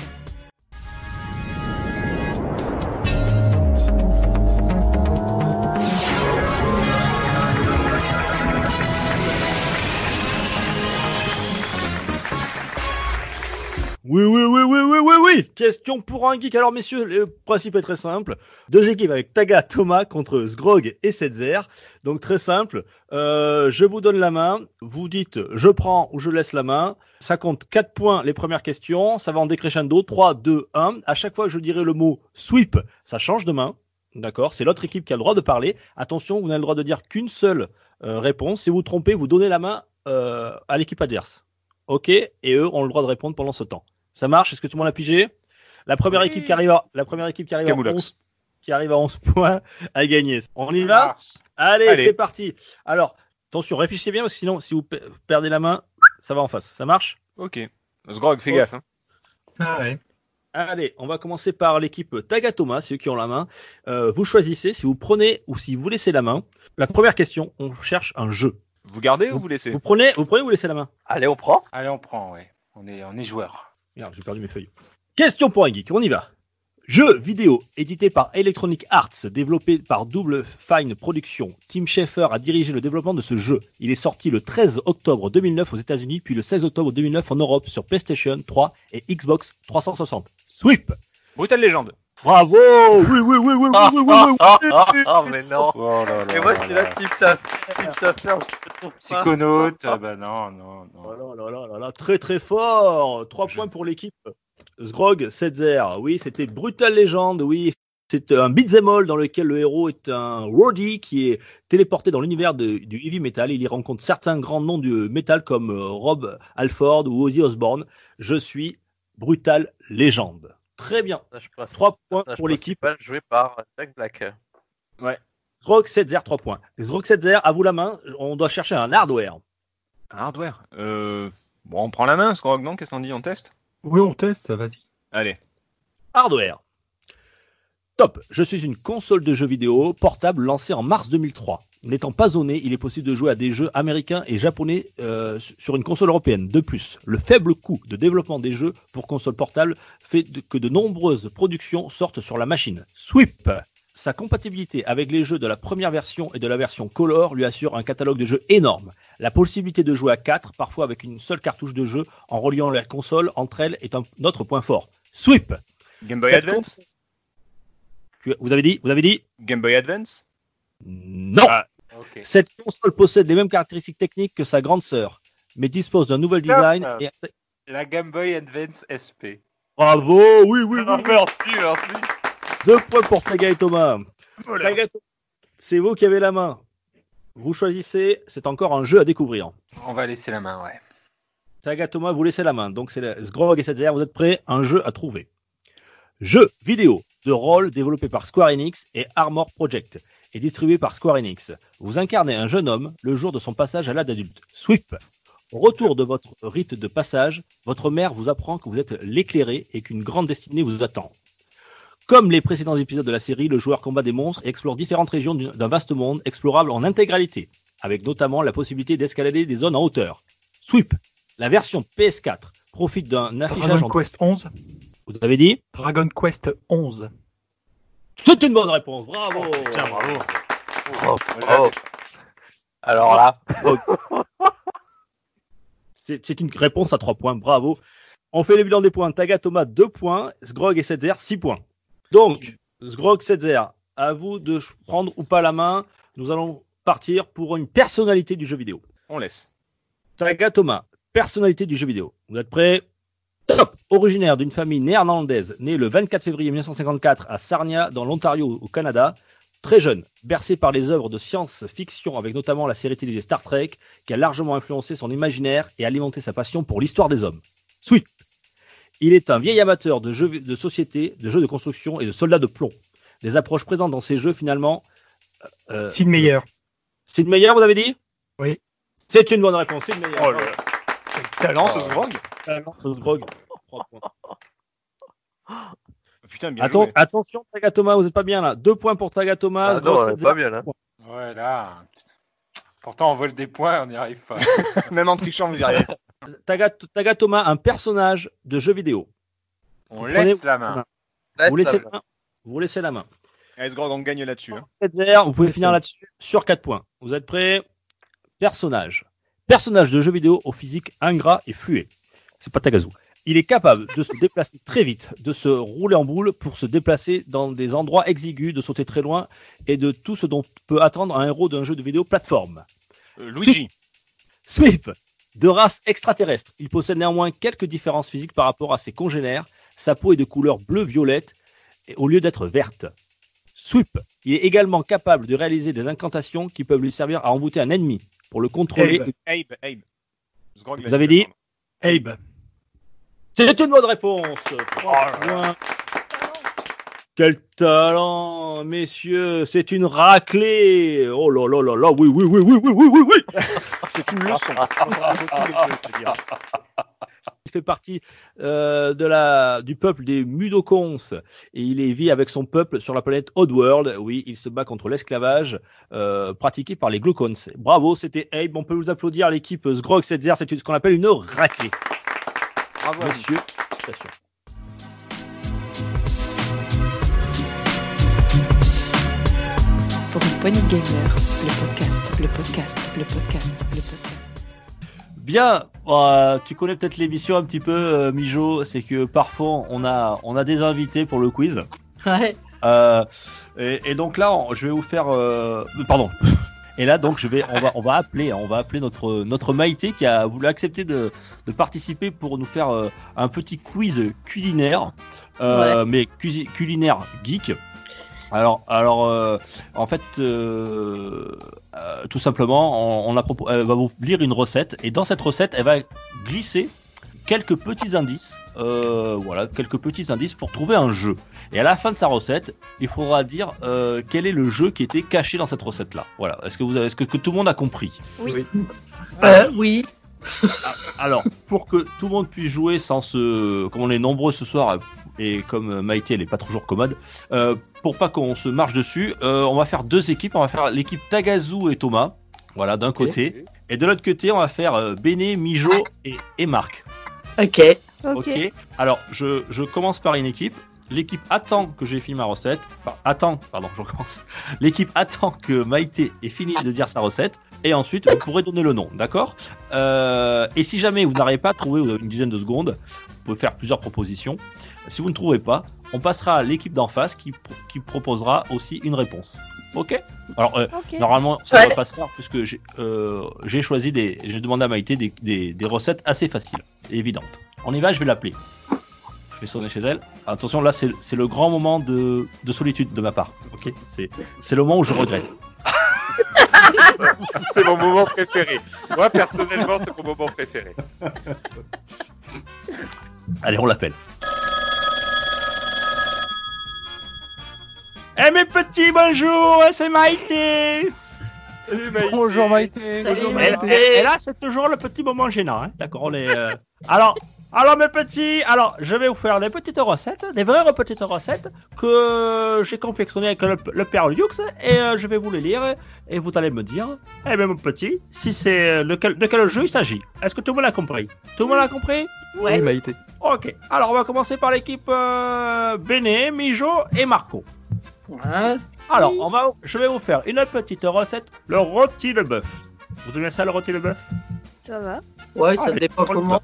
Oui, oui, oui, oui, oui, oui, oui. Question pour un geek. Alors, messieurs, le principe est très simple. Deux équipes avec Taga, Thomas contre Sgrog et Setzer. Donc, très simple. Euh, je vous donne la main. Vous dites je prends ou je laisse la main. Ça compte 4 points les premières questions. Ça va en décrescendo. 3, 2, 1. À chaque fois que je dirai le mot sweep, ça change de main. D'accord? C'est l'autre équipe qui a le droit de parler. Attention, vous n'avez le droit de dire qu'une seule euh, réponse. Si vous trompez, vous donnez la main euh, à l'équipe adverse. OK? Et eux ont le droit de répondre pendant ce temps. Ça marche? Est-ce que tout le monde a pigé? La première Oui. équipe qui arrive à, la première équipe qui arrive à Camoulox. 11, qui arrive à 11 points a gagné. On y va? Allez, Allez. c'est parti. Alors, attention, réfléchissez bien parce que sinon, si vous pe- perdez la main, ça va en face. Ça marche? Ok. Sgrog, fais Oh. gaffe. Hein. Ah ouais. Allez, on va commencer par l'équipe Tagatoma, ceux qui ont la main. Euh, vous choisissez si vous prenez ou si vous laissez la main. La première question, on cherche un jeu. Vous gardez ou vous laissez? Vous prenez, vous prenez ou vous laissez la main? Allez, on prend. Allez, on prend, ouais. On est, on est joueur. Merde, j'ai perdu mes feuilles. Question pour un geek, on y va. Jeu vidéo édité par Electronic Arts, développé par Double Fine Productions. Tim Schafer a dirigé le développement de ce jeu. Il est sorti le 13 octobre 2009 aux États-Unis, puis le 16 octobre 2009 en Europe sur PlayStation 3 et Xbox 360. Sweep Brutal Légende. Bravo Oui, oui, oui, oui, oui, oui, oui, oui. Ah, mais non. Oh là là Et moi, j'étais là là, Schaffer, je le trouve pas. Psychonaute, ah bah non, non, Oh non. là là là là là, très très fort. Trois points pour l'équipe. Sgrog, Setzer. Oui, c'était Brutal Legend. Oui, c'est un beat'em all dans lequel le héros est un roadie qui est téléporté dans l'univers du heavy metal. Il y rencontre certains grands noms du metal comme euh, Rob Alford ou Ozzy Osbourne. Je suis Brutal Legend. Très bien. Trois points pour l'équipe. Joué par Jack Black. Sgrog, Setzer, trois points. Sgrog, Setzer, à vous la main. On doit chercher un hardware. Un hardware. Euh... Bon, on prend la main, Sgrog, non? Qu'est-ce qu'on dit? On teste? Oui, on teste, vas-y. Allez. Hardware. Top. Je suis une console de jeux vidéo portable lancée en mars 2003. N'étant pas zoné, il est possible de jouer à des jeux américains et japonais euh, sur une console européenne. De plus, le faible coût de développement des jeux pour console portable fait que de nombreuses productions sortent sur la machine. Sweep. Sa compatibilité avec les jeux de la première version et de la version Color lui assure un catalogue de jeux énorme. La possibilité de jouer à 4, parfois avec une seule cartouche de jeu, en reliant les consoles entre elles, est un autre point fort. Sweep. Game Boy Advance? Vous avez dit Vous avez dit? Game Boy Advance? Non Ah. Cette console possède les mêmes caractéristiques techniques que sa grande sœur, mais dispose d'un nouvel design et... La Game Boy Advance SP. Bravo Oui, oui, oui, oui. merci, merci. Deux points pour Taga et Thomas. Taga et Thomas, C'est vous qui avez la main. Vous choisissez, c'est encore un jeu à découvrir. On va laisser la main, ouais. Taga Thomas, vous laissez la main. Donc c'est la- Sgrog et Setzer, vous êtes prêts? Un jeu à trouver. Jeu vidéo de rôle développé par Square Enix et Armor Project et distribué par Square Enix. Vous incarnez un jeune homme le jour de son passage à l'âge adulte. Sweep. Au retour de votre rite de passage, votre mère vous apprend que vous êtes l'éclairé et qu'une grande destinée vous attend. Comme les précédents épisodes de la série, le joueur combat des monstres et explore différentes régions d'un vaste monde explorable en intégralité, avec notamment la possibilité d'escalader des zones en hauteur. Sweep. La version PS4 profite d'un affichage Dragon en... Quest 11 Vous avez dit Dragon Quest 11. C'est une bonne réponse, bravo Tiens, bravo. Oh, oh. Alors là, C'est une réponse à 3 points, bravo. On fait le bilan des points. Taga Thomas 2 points, Sgrog et Setzer 6 points. Donc, Sgrog, Setzer, à vous de prendre ou pas la main. Nous allons partir pour une personnalité du jeu vidéo. On laisse. Taga Thomas, personnalité du jeu vidéo. Vous êtes prêts? Top Originaire d'une famille néerlandaise, née le 24 février 1954 à Sarnia, dans l'Ontario, au Canada. Très jeune, bercé par les œuvres de science-fiction avec notamment la série télévisée Star Trek, qui a largement influencé son imaginaire et alimenté sa passion pour l'histoire des hommes. Sweet Il est un vieil amateur de jeux de société, de jeux de construction et de soldats de plomb. Les approches présentes dans ces jeux, finalement... Euh, Sid Meier. Sid Meier, vous avez dit? Oui. C'est une bonne réponse, Sid Meier. Oh là Quel talent ce Sgrog Ce Sgrog. Trois points. Putain, bien Atten- joué. attention, Taga Thomas, vous n'êtes pas bien là. Deux points pour Taga Thomas. Ah non, on pas bien là. Ouais, là. Pourtant, on vole des points, on n'y arrive pas. Même en trichant, vous y arrivez. Taga, Taga Thomas, un personnage de jeu vidéo. On Vous laisse prenez- la main. Laisse Vous laissez la main. Vous laissez la main. On gagne là-dessus. hein. Vous pouvez finir là-dessus sur 4 points. Vous êtes prêts? Personnage. Personnage de jeu vidéo au physique ingrat et fluet. C'est pas Tagazu. Il est capable de se déplacer très vite, de se rouler en boule pour se déplacer dans des endroits exigus, de sauter très loin et de tout ce dont peut attendre un héros d'un jeu de vidéo plateforme. Euh, Luigi. Sweep, de race extraterrestre. Il possède néanmoins quelques différences physiques par rapport à ses congénères. Sa peau est de couleur bleu-violette et- au lieu d'être verte. Sweep, il est également capable de réaliser des incantations qui peuvent lui servir à embouter un ennemi pour le contrôler. Abe. Abe, Abe. Vous avez dit Abe. C'est une bonne réponse. Trois Oh points. Quel talent, messieurs, c'est une raclée. Oh là là là là, oui, oui, oui, oui, oui, oui, oui, oui. C'est une leçon. Il fait partie euh, de la, du peuple des Mudokons et il est vit avec son peuple sur la planète Oddworld. Oui, il se bat contre l'esclavage euh, pratiqué par les Glucons. Bravo, c'était Abe. On peut vous applaudir l'équipe Sgrog Setzer. C'est ce qu'on appelle une raclée. Bravo. Monsieur, félicitations. Pour une poignée de gamers, le podcast, le podcast, le podcast, le podcast. Bien, euh, tu connais peut-être l'émission un petit peu, euh, Mijo. C'est que parfois on a, on a des invités pour le quiz. Ouais. Euh, et, et donc là, on- je vais vous faire. euh, pardon. Et là, donc, je vais, on va, on va appeler, hein, on va appeler notre notre Maïté qui a voulu accepter de, de participer pour nous faire euh, un petit quiz culinaire, euh, mais culinaire geek. Alors, alors, euh, en fait, euh, euh, tout simplement, on, on a elle va vous lire une recette et dans cette recette, elle va glisser quelques petits indices, euh, voilà, quelques petits indices pour trouver un jeu. Et à la fin de sa recette, il faudra dire euh, quel est le jeu qui était caché dans cette recette-là. Voilà. Est-ce que vous, avez- est-ce que, que tout le monde a compris? Oui. Euh, oui. Alors, pour que tout le monde puisse jouer sans se, comme on est nombreux ce soir et comme Maïté elle est pas toujours commode, euh, pour pas qu'on se marche dessus, euh, on va faire deux équipes. On va faire l'équipe Tagazu et Thomas, voilà d'un côté, et de l'autre côté on va faire euh, Béné, Mijo et, et Marc. Ok. Ok. Alors, je, je commence par une équipe. L'équipe attend que j'ai fini ma recette. Enfin, attend, pardon, je recommence. L'équipe attend que Maïté ait fini de dire sa recette. Et ensuite, vous pourrez donner le nom, d'accord? Euh, Et si jamais vous n'arrivez pas à trouver, vous avez une dizaine de secondes, vous pouvez faire plusieurs propositions. Si vous ne trouvez pas, on passera à l'équipe d'en face qui, qui proposera aussi une réponse. Ok Alors, euh, normalement, ça ne Ouais. va pas se faire puisque j'ai euh, j'ai choisi des. J'ai demandé à Maïté des, des, des recettes assez faciles et évidentes. On y va, je vais l'appeler. Je vais sonner chez elle. Attention, là, c'est c'est le grand moment de, de solitude de ma part. Ok C'est c'est le moment où je regrette. c'est mon moment préféré. Moi, personnellement, c'est mon moment préféré. Allez, on l'appelle. Eh mes petits, bonjour, c'est Maïté. Bonjour Maïté. Et, et- et là, c'est toujours le petit moment gênant, hein, d'accord on est, euh, Alors, alors mes petits, alors je vais vous faire des petites recettes, des vraies petites recettes que j'ai confectionnées avec le, le père Lux et euh, je vais vous les lire et vous allez me dire, eh bien mon petit, si c'est lequel, de quel jeu il s'agit. Est-ce que tout le monde a compris? Tout le monde a compris? Ouais. Maïté. Ok, alors on va commencer par l'équipe euh, Béné, Mijo et Marco. Ouais. Alors, on va, je vais vous faire une petite recette, le rôti de bœuf. Vous aimez ça le rôti de bœuf? Ça va. Ouais, ça Allez, dépend le comment.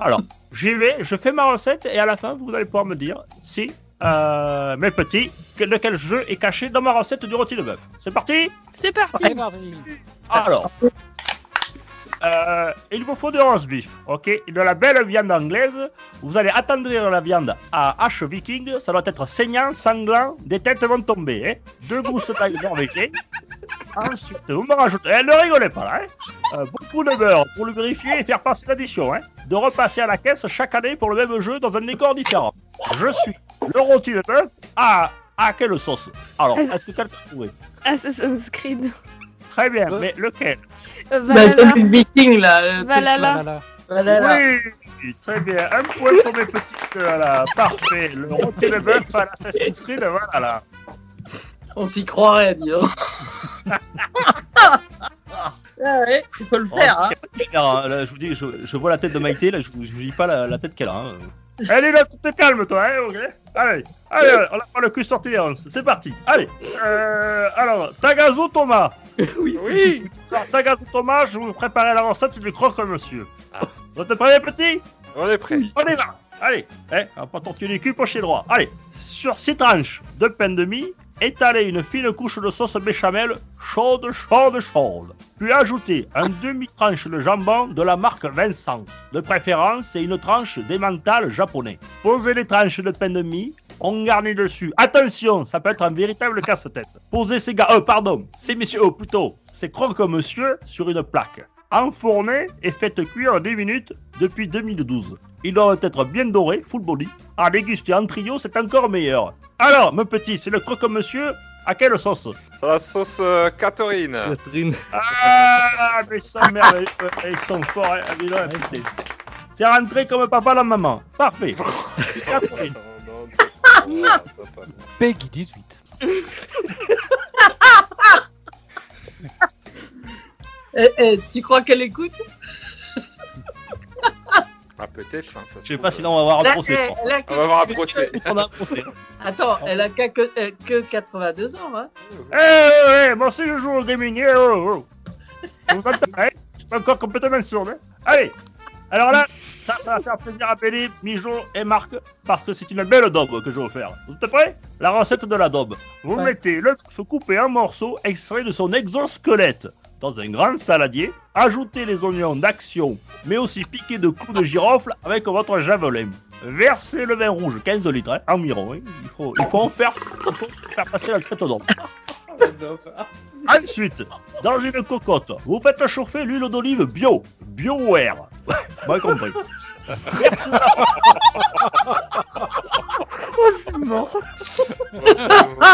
Alors, j'y vais, je fais ma recette et à la fin, vous allez pouvoir me dire si, euh, mes petits, que- de quel jeu est caché dans ma recette du rôti de bœuf. C'est parti? C'est parti. C'est parti. Alors, euh, il vous faut du roast beef, ok De la belle viande anglaise. Vous allez attendrir la viande à hache viking. Ça doit être saignant, sanglant. Des têtes vont tomber, hein Deux gousses d'ail norvégien. Ensuite, vous me rajoutez... Eh, ne rigolez pas, là, hein Euh, Beaucoup de beurre pour lubrifier et faire passer l'addition, hein De repasser à la caisse chaque année pour le même jeu dans un décor différent. Je suis le rôti de bœuf à... À quelle sauce Alors, est-ce que quelqu'un a trouvé Assassin's Creed. Très bien, Ouais. mais lequel? Euh, Bah, celui de Viking là. euh, Valhalla. Valhalla. Oui, très bien. Un point pour mes petites. Voilà, parfait. Le rôti de bœuf à l'Assassin's Creed, voilà là. On s'y croirait, dis donc. ah ouais, il faut le faire. Hein. Là, je vous dis, je, je vois la tête de Maïté, là, je, vous- je vous dis pas la, la tête qu'elle a. hein. Allez là, tu te calmes toi, hein, ok Allez, allez, on a pas le cul sorti ronces. C'est parti. Allez. Euh, alors, Tagazo Thomas. oui. Oui Alors, Tagazo Thomas, je vais vous préparer la recette du croque monsieur. Vous êtes prêts, les petits? On est prêt. On y va Allez, eh, on va pas tortiller les culs, pocher droit. Allez, sur 6 tranches de pain de mie, étalez une fine couche de sauce béchamel chaude, chaude, chaude. Puis ajoutez un demi-tranche de jambon de la marque Vincent. De préférence, c'est une tranche d'emmental japonais. Posez les tranches de pain de mie, on garnit dessus. Attention, ça peut être un véritable casse-tête. Posez ces gars, euh, pardon, ces messieurs, oh plutôt, ces croque-monsieur sur une plaque. Enfournez et faites cuire 10 minutes depuis 2012. Ils doivent être bien dorés, full body. À déguster en trio, c'est encore meilleur. Alors, mon petit, c'est le croque-monsieur. À quelle sauce? La sauce euh, Catherine. Catherine. Ah, mais ça, merveilleux. Ils sont forts, hein, ah, putain, c'est- C'est rentré comme papa la maman. Parfait. Catherine. Peggy 18. Eh, eh, tu crois qu'elle écoute? Ah, peut-être. hein, ça se Je sais trouve, pas si là on va avoir un Là, procès. eh, je pense. elle a que- On va avoir un Je procès. essayer de- on a un procès. Attends, elle a qu'à que, euh, que 82 ans. Hein. Eh, eh, moi aussi je joue au gaming. eh, oh, oh. Vous entendez hein Je suis pas encore complètement sourd. hein Allez, alors là, ça, ça va faire plaisir à Péli, Mijo et Marc, parce que c'est une belle daube que je vais vous faire. Vous êtes prêts? La recette de la daube. Vous Ouais. mettez le bœuf coupé en morceaux extraits de son exosquelette dans un grand saladier. Ajoutez les oignons d'action, mais aussi piqués de clous de girofle avec votre javelin. Versez le vin rouge, 15 litres hein, environ. hein. Il, faut, il faut en faire, il faut faire passer la cette daube. Ensuite, dans une cocotte, vous faites chauffer l'huile d'olive bio. BioWare. Moi compris. Mon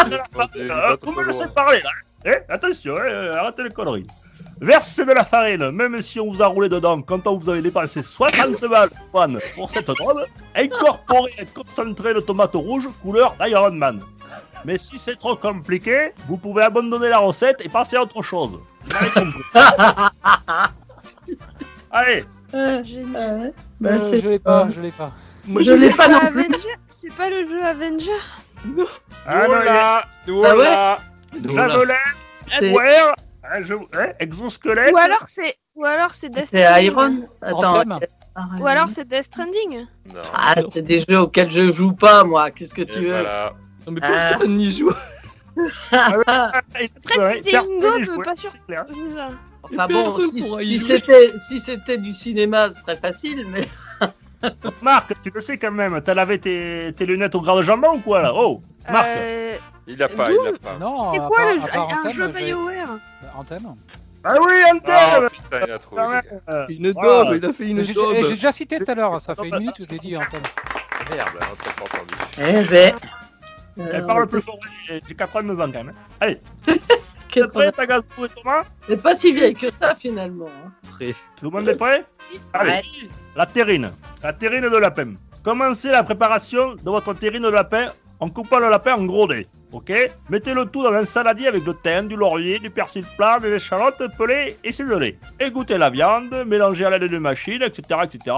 Dieu, il va Euh, vous me laissez parler. Eh, attention, eh, arrêtez les conneries. Versez de la farine, même si on vous a roulé dedans quand on vous avez dépensé 60 balles pour cette drogue. Incorporez un concentré de tomates rouges couleur d'Iron Man. Mais si c'est trop compliqué, vous pouvez abandonner la recette et passer à autre chose. Allez. Bah, Euh, c'est- je l'ai pas, je l'ai pas. Moi, je l'ai pas C'est non pas plus. C'est pas le jeu Avenger ah, non, il y a Voilà, Ah ouais voilà. Javelin, Headwear, hein, hein, exosquelette. Ou alors c'est ou alors c'est Death C'est Stranding. Iron Attends. Ou alors c'est Death Stranding. Non. Ah, c'est des jeux auxquels je joue pas, moi. Qu'est-ce que Et tu veux voilà. Non, mais Ah. personne n'y joue. Après si c'est une gobe, pas sûr. c'est clair. C'est ça. Enfin bon, si, si c'était si c'était du cinéma, ce serait facile, mais Marc, tu le sais quand même, t'as lavé tes, tes lunettes au gras de jambon ou quoi là? Oh Marc Euh, Il a pas, Doom il a pas. Non, c'est quoi part- le jeu Un Anthem, jeu BioWare Antenne Ah oui, Oh Antenne putain, il a trouvé. Euh, Une voilà. daube, il a fait une J'ai daube. j'ai déjà cité tout à l'heure, ça fait une minute que je l'ai dit Antenne. Merde, on t'a pas entendu. Eh ben. Elle euh, parle plus fort, j'ai j'ai 89 ans quand même. Allez, t'es prêt, Tagazu et Thomas? Mais pas si vieille que ça finalement. hein. Prêt. Tout le monde est prêt? Allez, Ouais. la terrine. La terrine de lapin. Commencez la préparation de votre terrine de lapin en coupant le lapin en gros dés. Ok? Mettez le tout dans un saladier avec du thym, du laurier, du persil plat, des échalotes pelées et ciselées. Égouttez la viande, mélangez à l'aide d'une machine, etc. etc.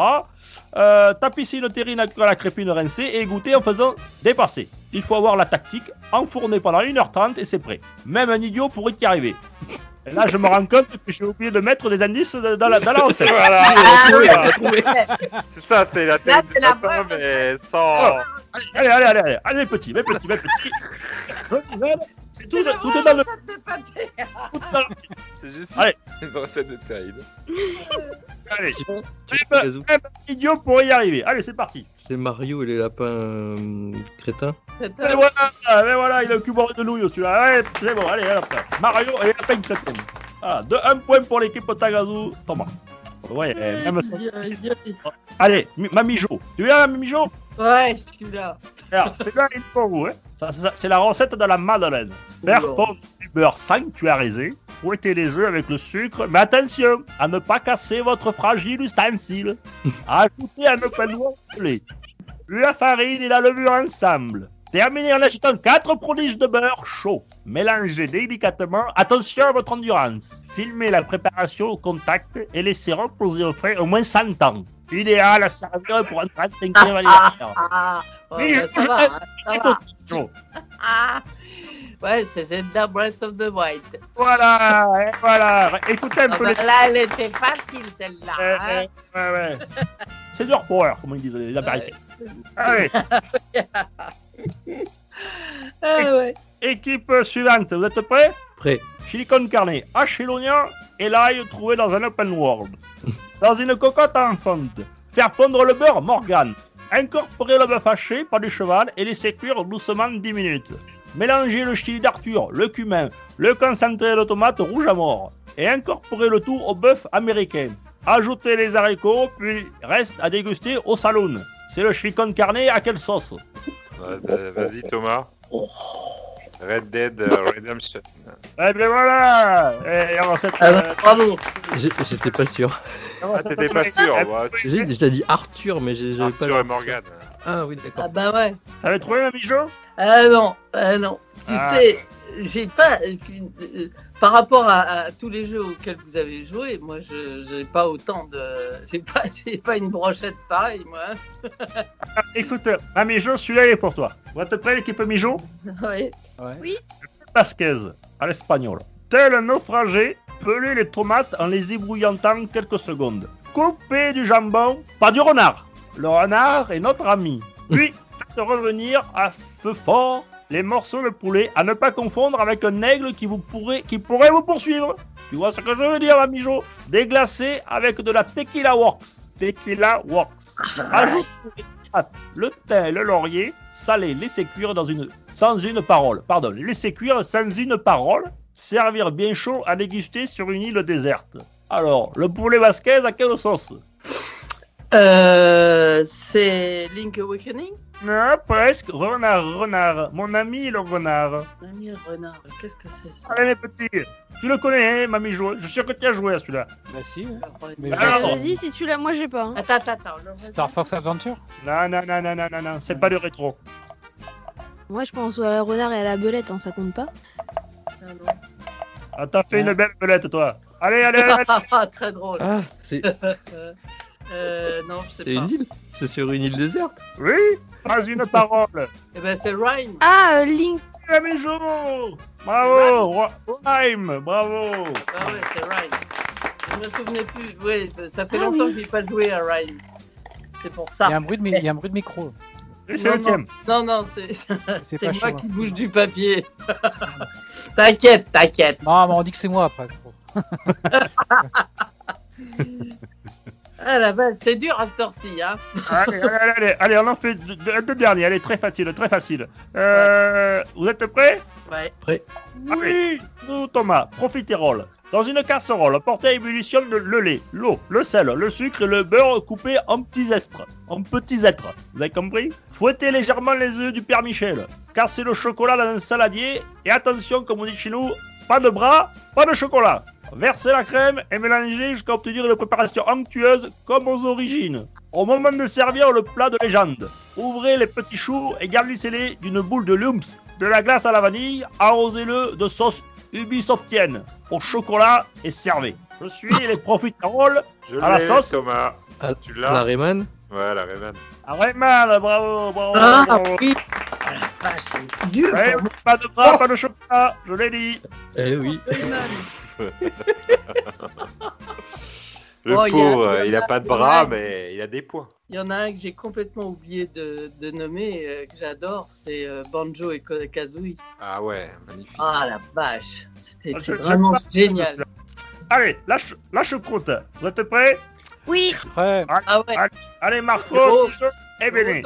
Euh, tapissez une terrine à la crépine rincée et égouttez en faisant dépasser. Il faut avoir la tactique, enfourner pendant 1h30 et c'est prêt. Même un idiot pourrait y arriver. Et là, je me rends compte que j'ai oublié de mettre des indices de- dans la, dans la recette. Voilà. Ah C'est ça, c'est la tête du la mais sans. Oh. Allez, allez, allez, allez, allez, petit, mes petits, mes petits. Je vous aide. C'est tout, tout est dans le. tout est dans le- C'est juste Allez. une recette de terrine. Allez, même un idiot pourrait y arriver. Allez, c'est parti. C'est Mario et les lapins euh, crétins. Et voilà, mais voilà, il a cul bourré de nouilles celui-là. Ouais, c'est bon, allez, hop. Mario et la peine chrétienne. Voilà, de un point pour l'équipe Tagazu, Thomas. Ouais, eh, même ça. Allez, Mi- Mamie Jo. Tu es là, Mamie Jo? Ouais, je suis là. Alors, c'est là, il pour vous. Hein. Ça, ça, c'est la recette de la madeleine. Faire fondre du beurre sanctuarisé, fouetter les œufs avec le sucre, mais attention à ne pas casser votre fragile ustensile. Ajoutez un open lait, la farine et la levure ensemble. Terminez en ajoutant 4 prodiges de beurre chaud. Mélangez délicatement. Attention à votre endurance. Filmez la préparation au contact et laissez reposer au frais au moins 100 ans. Idéal à servir pour un 35e anniversaire. Ah, Mais ouais, bah, ça va, ça va. Chaud. Ah. Ouais, c'est Zelda Breath of the Wild. Voilà, et voilà. Écoutez un Ah peu bah les... là, elle était facile celle-là. Euh, hein. euh, ouais, ouais. Senior Power, comme ils disent les Américains. Allez, Ah ouais. équipe suivante, vous êtes prêts? Prêt. Chili con carne, hachez l'oignon et l'ail trouvé dans un open world. Dans une cocotte en fonte. Faire fondre le beurre Morgan. Incorporer le bœuf haché par du cheval et laisser cuire doucement 10 minutes. Mélanger le chili d'Arthur, le cumin, le concentré de tomate rouge à mort. Et incorporer le tout au bœuf américain. Ajoutez les haricots, puis reste à déguster au saloon. C'est le chili con carne à quelle sauce? Vas-y, Thomas. Red Dead euh, Redemption. Eh bien voilà Et on va cette, Ah bah, euh, bravo. J'ai- J'étais pas sûr. Ah, t'étais pas sûr, Eh, c'est- J'ai j'ai dit Arthur, mais j'ai- pas. Arthur et Morgan. Ah oui, Ah d'accord. bah ouais. T'avais trouvé un bijou Ah non, ah non. Tu Ah. sais, j'ai pas. euh, Par rapport à, à tous les jeux auxquels vous avez joué, moi, je j'ai pas autant de. J'ai pas, j'ai pas une brochette pareille, moi. hein. Écoute, ma Mijo, celui-là il est pour toi. Vous êtes prêts, l'équipe Mijo Ouais. Oui. Vasquez, à l'espagnol. Tel un naufragé, pelez les tomates en les ébrouillantant quelques secondes. Coupez du jambon, pas du renard. Le renard est notre ami. Puis, faites revenir à feu fort les morceaux de poulet, à ne pas confondre avec un aigle qui, vous pourrait, qui pourrait vous poursuivre. Tu vois ce que je veux dire, ma Mijo? Déglacé avec de la tequila works. Tequila works. Les tomates, le thym, le laurier, salé, laissez cuire dans une sans une parole. Pardon, laissez cuire sans une parole. Servir bien chaud à déguster sur une île déserte. Alors, le poulet Vasquez à quelle sauce Euh, c'est Link Awakening? Non, presque. Renard, renard. Mon ami le renard. Ami renard, qu'est-ce que c'est ça Allez, mes petits. Tu le connais, hein, mamie joué. Je suis sûr que tu as joué à celui-là. Bah si. Mais Ah, je- non. Vas-y, si tu l'as, moi j'ai pas. hein. Attends, attends, attends. le- Star Fox Adventure? Non, non, non, non, non, non, non. C'est pas du rétro. Moi je pense à la renard et à la belette, hein, ça compte pas. Ah, non. Ah, t'as fait une belle belette, toi. Allez, allez, allez. Ah, Très drôle. Ah, c'est Euh, non, je sais c'est pas. une île? C'est sur une île déserte? Oui, pas une parole. Eh ben, c'est Rhyme. Ah, euh, Link. Jo Bravo Rhyme, bravo Ah ouais, c'est Rhyme. Je me souvenais plus. Ouais, ça fait Ah longtemps oui. que j'ai pas joué à Rhyme. C'est pour Il ça. y a un bruit de, mi- il y a un bruit de micro. Non. Non, non, c'est C'est c'est pas moi chaud, qui hein. bouge du papier. t'inquiète, t'inquiète. Non, mais on dit que c'est moi après. Ah la vache, c'est dur à cette heure-ci, hein. Allez, allez, allez, allez, on en fait deux, derniers. Allez, très facile, très facile. Euh, Vous êtes prêts? Ouais. Prêt. Allez, nous, Thomas, profiterole. Dans une casserole, portez à ébullition le, le lait, l'eau, le sel, le sucre et le beurre coupés en petits estres. En petits êtres. Vous avez compris? Fouettez légèrement les œufs du Père Michel. Cassez le chocolat dans un saladier. Et attention, comme on dit chez nous, pas de bras, pas de chocolat. Versez la crème et mélangez jusqu'à obtenir une préparation onctueuse comme aux origines. Au moment de servir le plat de légende, ouvrez les petits choux et garnissez-les d'une boule de lumps, de la glace à la vanille, arrosez-le de sauce ubisoftienne au chocolat et servez. Je suis les profiteroles Je à la sauce. Thomas. À, Tu à la l'as Rayman Ouais, la Rayman. Ah, Rayman, bravo, bravo, Ah bravo. oui. Ah la vache, c'est dur. Ouais, pour moi. pas de bras, pas de chocolat, je l'ai dit. Eh oui. Le Oh, a- pauvre, il y en il a a- pas de a bras, un- mais il a des points. Il y en a un que j'ai complètement oublié de, de nommer, euh, que j'adore, c'est euh, Banjo et Kazooie. Ah ouais, magnifique. Ah la vache, c'était je- vraiment génial. Allez, la choucroute. Vous êtes prêts? Oui. Prêt. Ah ouais. Allez, Marco, Oh. Et Béné.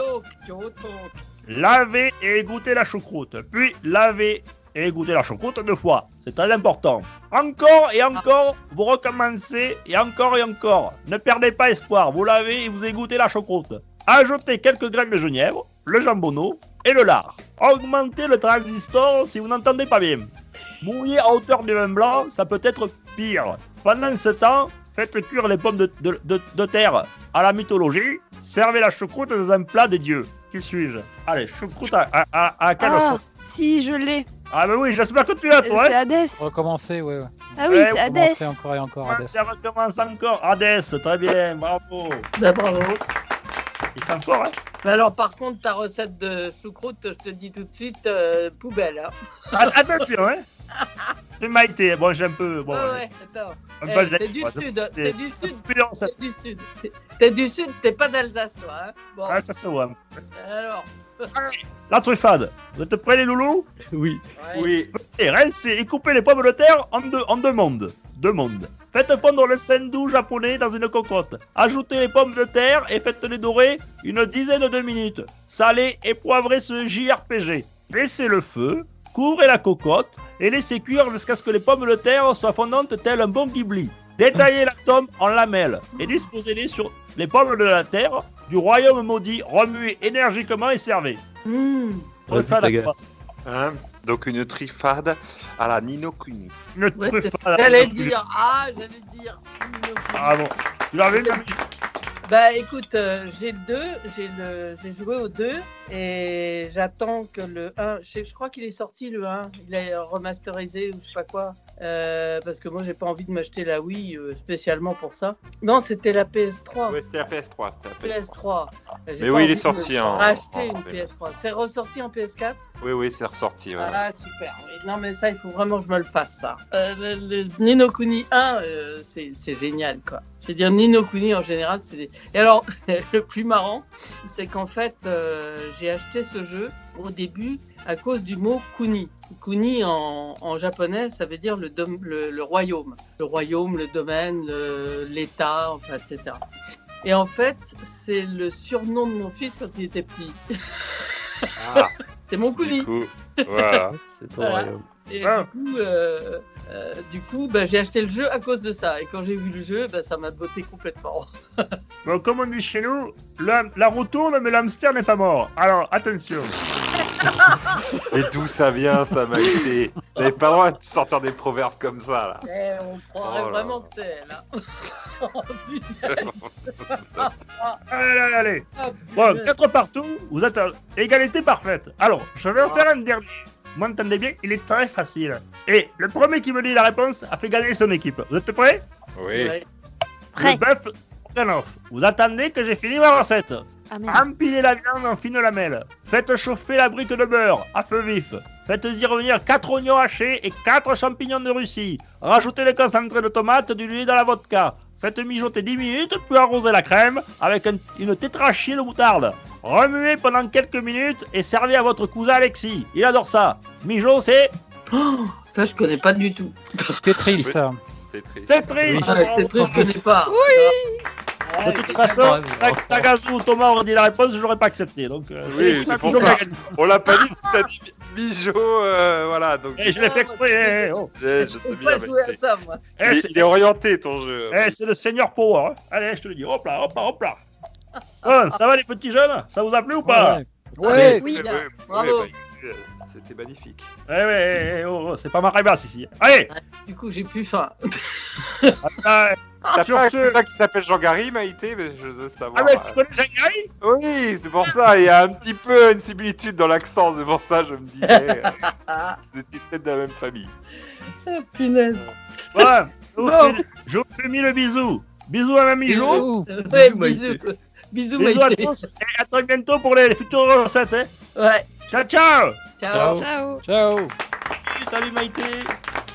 Lavez et égouttez la choucroute. Puis lavez et égouttez la choucroute deux fois. C'est très important. Encore et encore, vous recommencez et encore et encore. Ne perdez pas espoir. Vous lavez et vous égouttez la choucroute. Ajoutez quelques graines de genièvre, le jambonneau et le lard. Augmentez le transistor si vous n'entendez pas bien. Mouillez à hauteur du vin blanc, ça peut être pire. Pendant ce temps, faites cuire les pommes de, de- de- de terre à la mythologie. Servez la choucroute dans un plat des dieux. Qui suis-je? Allez, choucroute à, à, à, à quelle Ah, sauce? si, je l'ai. Ah bah oui, j'espère que tu l'as toi. C'est hein Hadès. Recommencer, ouais. ouais. Ah oui, Ouais, c'est. Recommencer encore et encore. Hades. ça recommence encore Hades, très bien, bravo. Bah, bravo. Ils sont forts, hein Mais alors par contre, ta recette de choucroute, je te dis tout de suite, euh, poubelle. Hein. Ah, Attention, hein C'est Maïté, bon, j'ai un peu... Bon, Ouais, allez, ouais, attends. un Eh, c'est- t'es du sud, t'es du sud. T'es- T'es du sud, t'es pas d'Alsace, toi. Hein. Bon, Ah, ça se voit. alors. La truffade, vous êtes prêts les loulous Oui. Oui. Et rincez et coupez les pommes de terre en deux, en deux mondes. Deux mondes. Faites fondre le sendou japonais dans une cocotte. Ajoutez les pommes de terre et faites-les dorer une dizaine de minutes. Salez et poivrez ce JRPG. Baissez le feu, couvrez la cocotte et laissez cuire jusqu'à ce que les pommes de terre soient fondantes tel un bon ghibli. Détaillez la tome en lamelles et disposez-les sur les pommes de la terre du royaume maudit. Remuez énergiquement et servez. Mmh. Quoi Hein? Donc une trifade à la Nino Kuni. Une Ouais. J'allais dire, ah, j'allais dire. Ah bon. Tu l'avais vu Bah écoute, euh, j'ai le 2, j'ai le, j'ai joué au 2 et j'attends que le 1, je, sais- je crois qu'il est sorti le 1, il est remasterisé ou je sais pas quoi, euh, parce que moi j'ai pas envie de m'acheter la Wii euh, spécialement pour ça. Non, c'était la PS3. Ouais, c'était la PS3. C'était la PS3. PS3. J'ai Mais oui, il est sorti en- Racheter en une PS3. PS3. C'est ressorti en PS4 Oui, oui, c'est ressorti. ouais. Ah super. Oui, Non mais ça, il faut vraiment que je me le fasse ça. Euh, le, le Nino Kuni 1, euh, c'est génial quoi. Je veux dire Nino Kuni en général, c'est des... Et alors le plus marrant, c'est qu'en fait j'ai acheté ce jeu au début à cause du mot Kuni. Kuni en, en japonais, ça veut dire le, dom- le, le royaume. Le royaume, le domaine, le- l'État, enfin, etc. Et en fait, c'est le surnom de mon fils quand il était petit. Ah, C'est mon Kuni. du coup, voilà. C'est ton Voilà. royaume. Et Ah. du coup, euh, euh, du coup bah, j'ai acheté le jeu à cause de ça. Et quand j'ai vu le jeu, bah, ça m'a botté complètement. Bon, comme on dit chez nous, la, la roue tourne, mais l'hamster n'est pas mort. Alors, attention. Et d'où ça vient, ça m'a été. Vous n'avez pas le droit de sortir des proverbes comme ça, là. Eh, on croirait Oh là vraiment là. que c'est elle. hein. Oh. Allez, allez, allez. Ah, Bon, punaise. quatre partout, vous êtes à égalité parfaite. Alors, je vais en faire un dernier. Vous m'entendez bien Il est très facile. Et le premier qui me dit la réponse a fait gagner son équipe. Vous êtes prêts Oui. Prêt. Le bœuf. Vous attendez que j'ai fini ma recette. Ah. Empilez la viande en fines lamelles. Faites chauffer la brique de beurre à feu vif. Faites-y revenir 4 oignons hachés et 4 champignons de Russie. Rajoutez le concentré de tomate du lait dans la vodka. Faites mijoter 10 minutes, puis arrosez la crème avec un- une tétrachie de moutarde. Remuez pendant quelques minutes et servez à votre cousin Alexis. Il adore ça. Mijo, c'est Oh, ça, je connais pas du tout. Tetris. Triste. Tetris. Ah, c'est triste, je connais pas. Oui. De toute façon, Ta- Tagazu ou Thomas auraient dit la réponse, je l'aurais pas accepté. Donc, euh, Oui, c'est pour ça. On l'a pas dit t'as dit Bijo, euh, voilà. Donc, Et je l'ai fait exprès. eh, oh. je, je sais bien. pas mais jouer à c'est- ça, moi. Eh, il, est- c'est- il est orienté ton jeu. Eh, c'est le Seigneur Power. hein. Allez, je te le dis. Hop là, hop là, hop là. Bon, ça va les petits jeunes? Ça vous a plu ou pas? Ouais. Oui, Ouais, ouais, Bravo. bah, C'était magnifique. Eh ouais, eh, oh, oh, c'est pas ma rabasse ici. Allez Du coup, j'ai plus faim. Ah, T'as pas ce- cousin qui s'appelle Jean-Gary, Maïté mais Je veux savoir. Ah, mais tu connais Shanghai Oui, c'est pour ça. Il y a un petit peu une similitude dans l'accent. C'est pour ça je me disais. euh, Ah, Vous étiez peut-être de la même famille. punaise. Voilà, je vous fais- je vous fais mille bisous. Bisous à Mamie Jo. Ouais, bisous. Bisous, Bisous à Maïté. tous et à très bientôt pour les futures recettes. Hein. Ouais. Ciao, ciao Ciao. Ciao. Ciao. Salut Maïté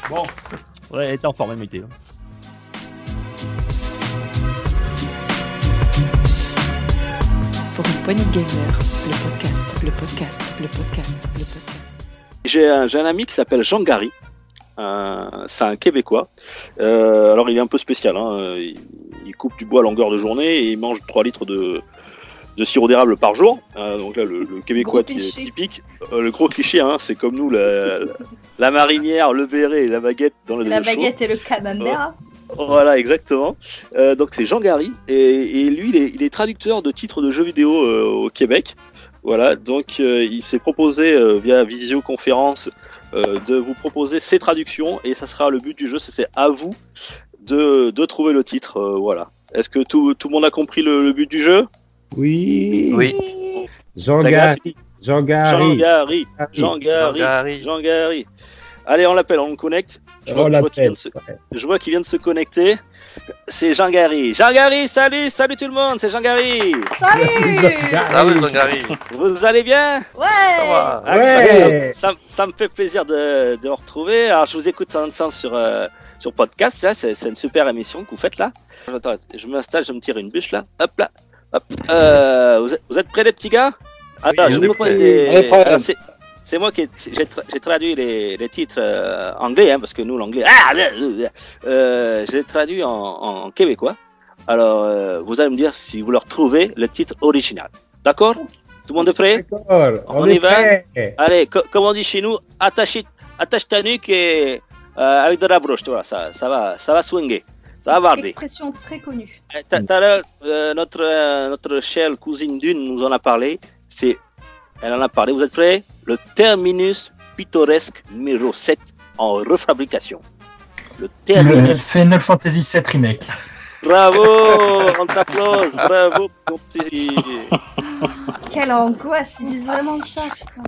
Bon, ouais, elle était en forme, hein, Pour une poignée de gamer, le podcast, le podcast, le podcast, le podcast. J'ai un, ami qui s'appelle Jean Gary. Euh, c'est un Québécois. Euh, alors il est un peu spécial. hein. Il, il coupe du bois à longueur de journée et il mange 3 litres de, de sirop d'érable par jour. Euh, donc là, le, le Québécois typique. Euh, le gros cliché, hein, c'est comme nous, la, la- la marinière, le béret et la baguette dans le La chaud. baguette et le camembert. Voilà, exactement. Euh, donc c'est Jean Gary et, et lui, il est, il est traducteur de titres de jeux vidéo euh, au Québec. Voilà, donc euh, il s'est proposé euh, via visioconférence euh, de vous proposer ses traductions et ça sera le but du jeu. C'est à vous de, de trouver le titre. euh, voilà. Est-ce que tout, tout le monde a compris le, le but du jeu? Oui. Oui. Jean Gary. Jean Jean Gary. Gary. Jean Gary. Gary. Jean Gary. Allez, on l'appelle, on le connecte. Je On vois, je vois qu'il vient de se- je vois qu'il vient de se connecter. C'est Jean Gary. Jean Gary, salut, salut tout le monde, c'est Jean Gary. Salut Jean-Gary. Vous allez bien? Ouais Ça va. Ah, Ouais. ça, ça- ça me fait plaisir de, de vous retrouver. Alors, je vous écoute en sens sur, euh, sur podcast. là. C'est une super émission que vous faites là. Attends, je m'installe, je me tire une bûche là. Hop là. Hop. Euh, vous, êtes, vous êtes prêts les petits gars? Alors, on je est vous des- C'est- moi qui ai- j'ai tra- j'ai traduit les, les titres euh, anglais, hein, parce que nous l'anglais, ah, euh, j'ai traduit en, en québécois. Alors, euh, vous allez me dire si vous leur trouvez le titre original. D'accord? Tout le monde est prêt? D'accord. On On, y va? prêt. Allez, co- comme on dit chez nous, attache, attache ta nuque et, euh, avec de la broche, tu vois, ça, ça, va, ça va swinguer, ça va barder. Expression très connue. Eh, Tout à l'heure, notre, notre chère cousine Dune nous en a parlé. C'est, elle en a parlé. Vous êtes prêts? Le terminus pittoresque numéro 7 en refabrication. Le Le terminus. Final Fantasy VII Remake. Bravo On t'applause Bravo mon petit. Quelle angoisse, ils disent vraiment ça, putain.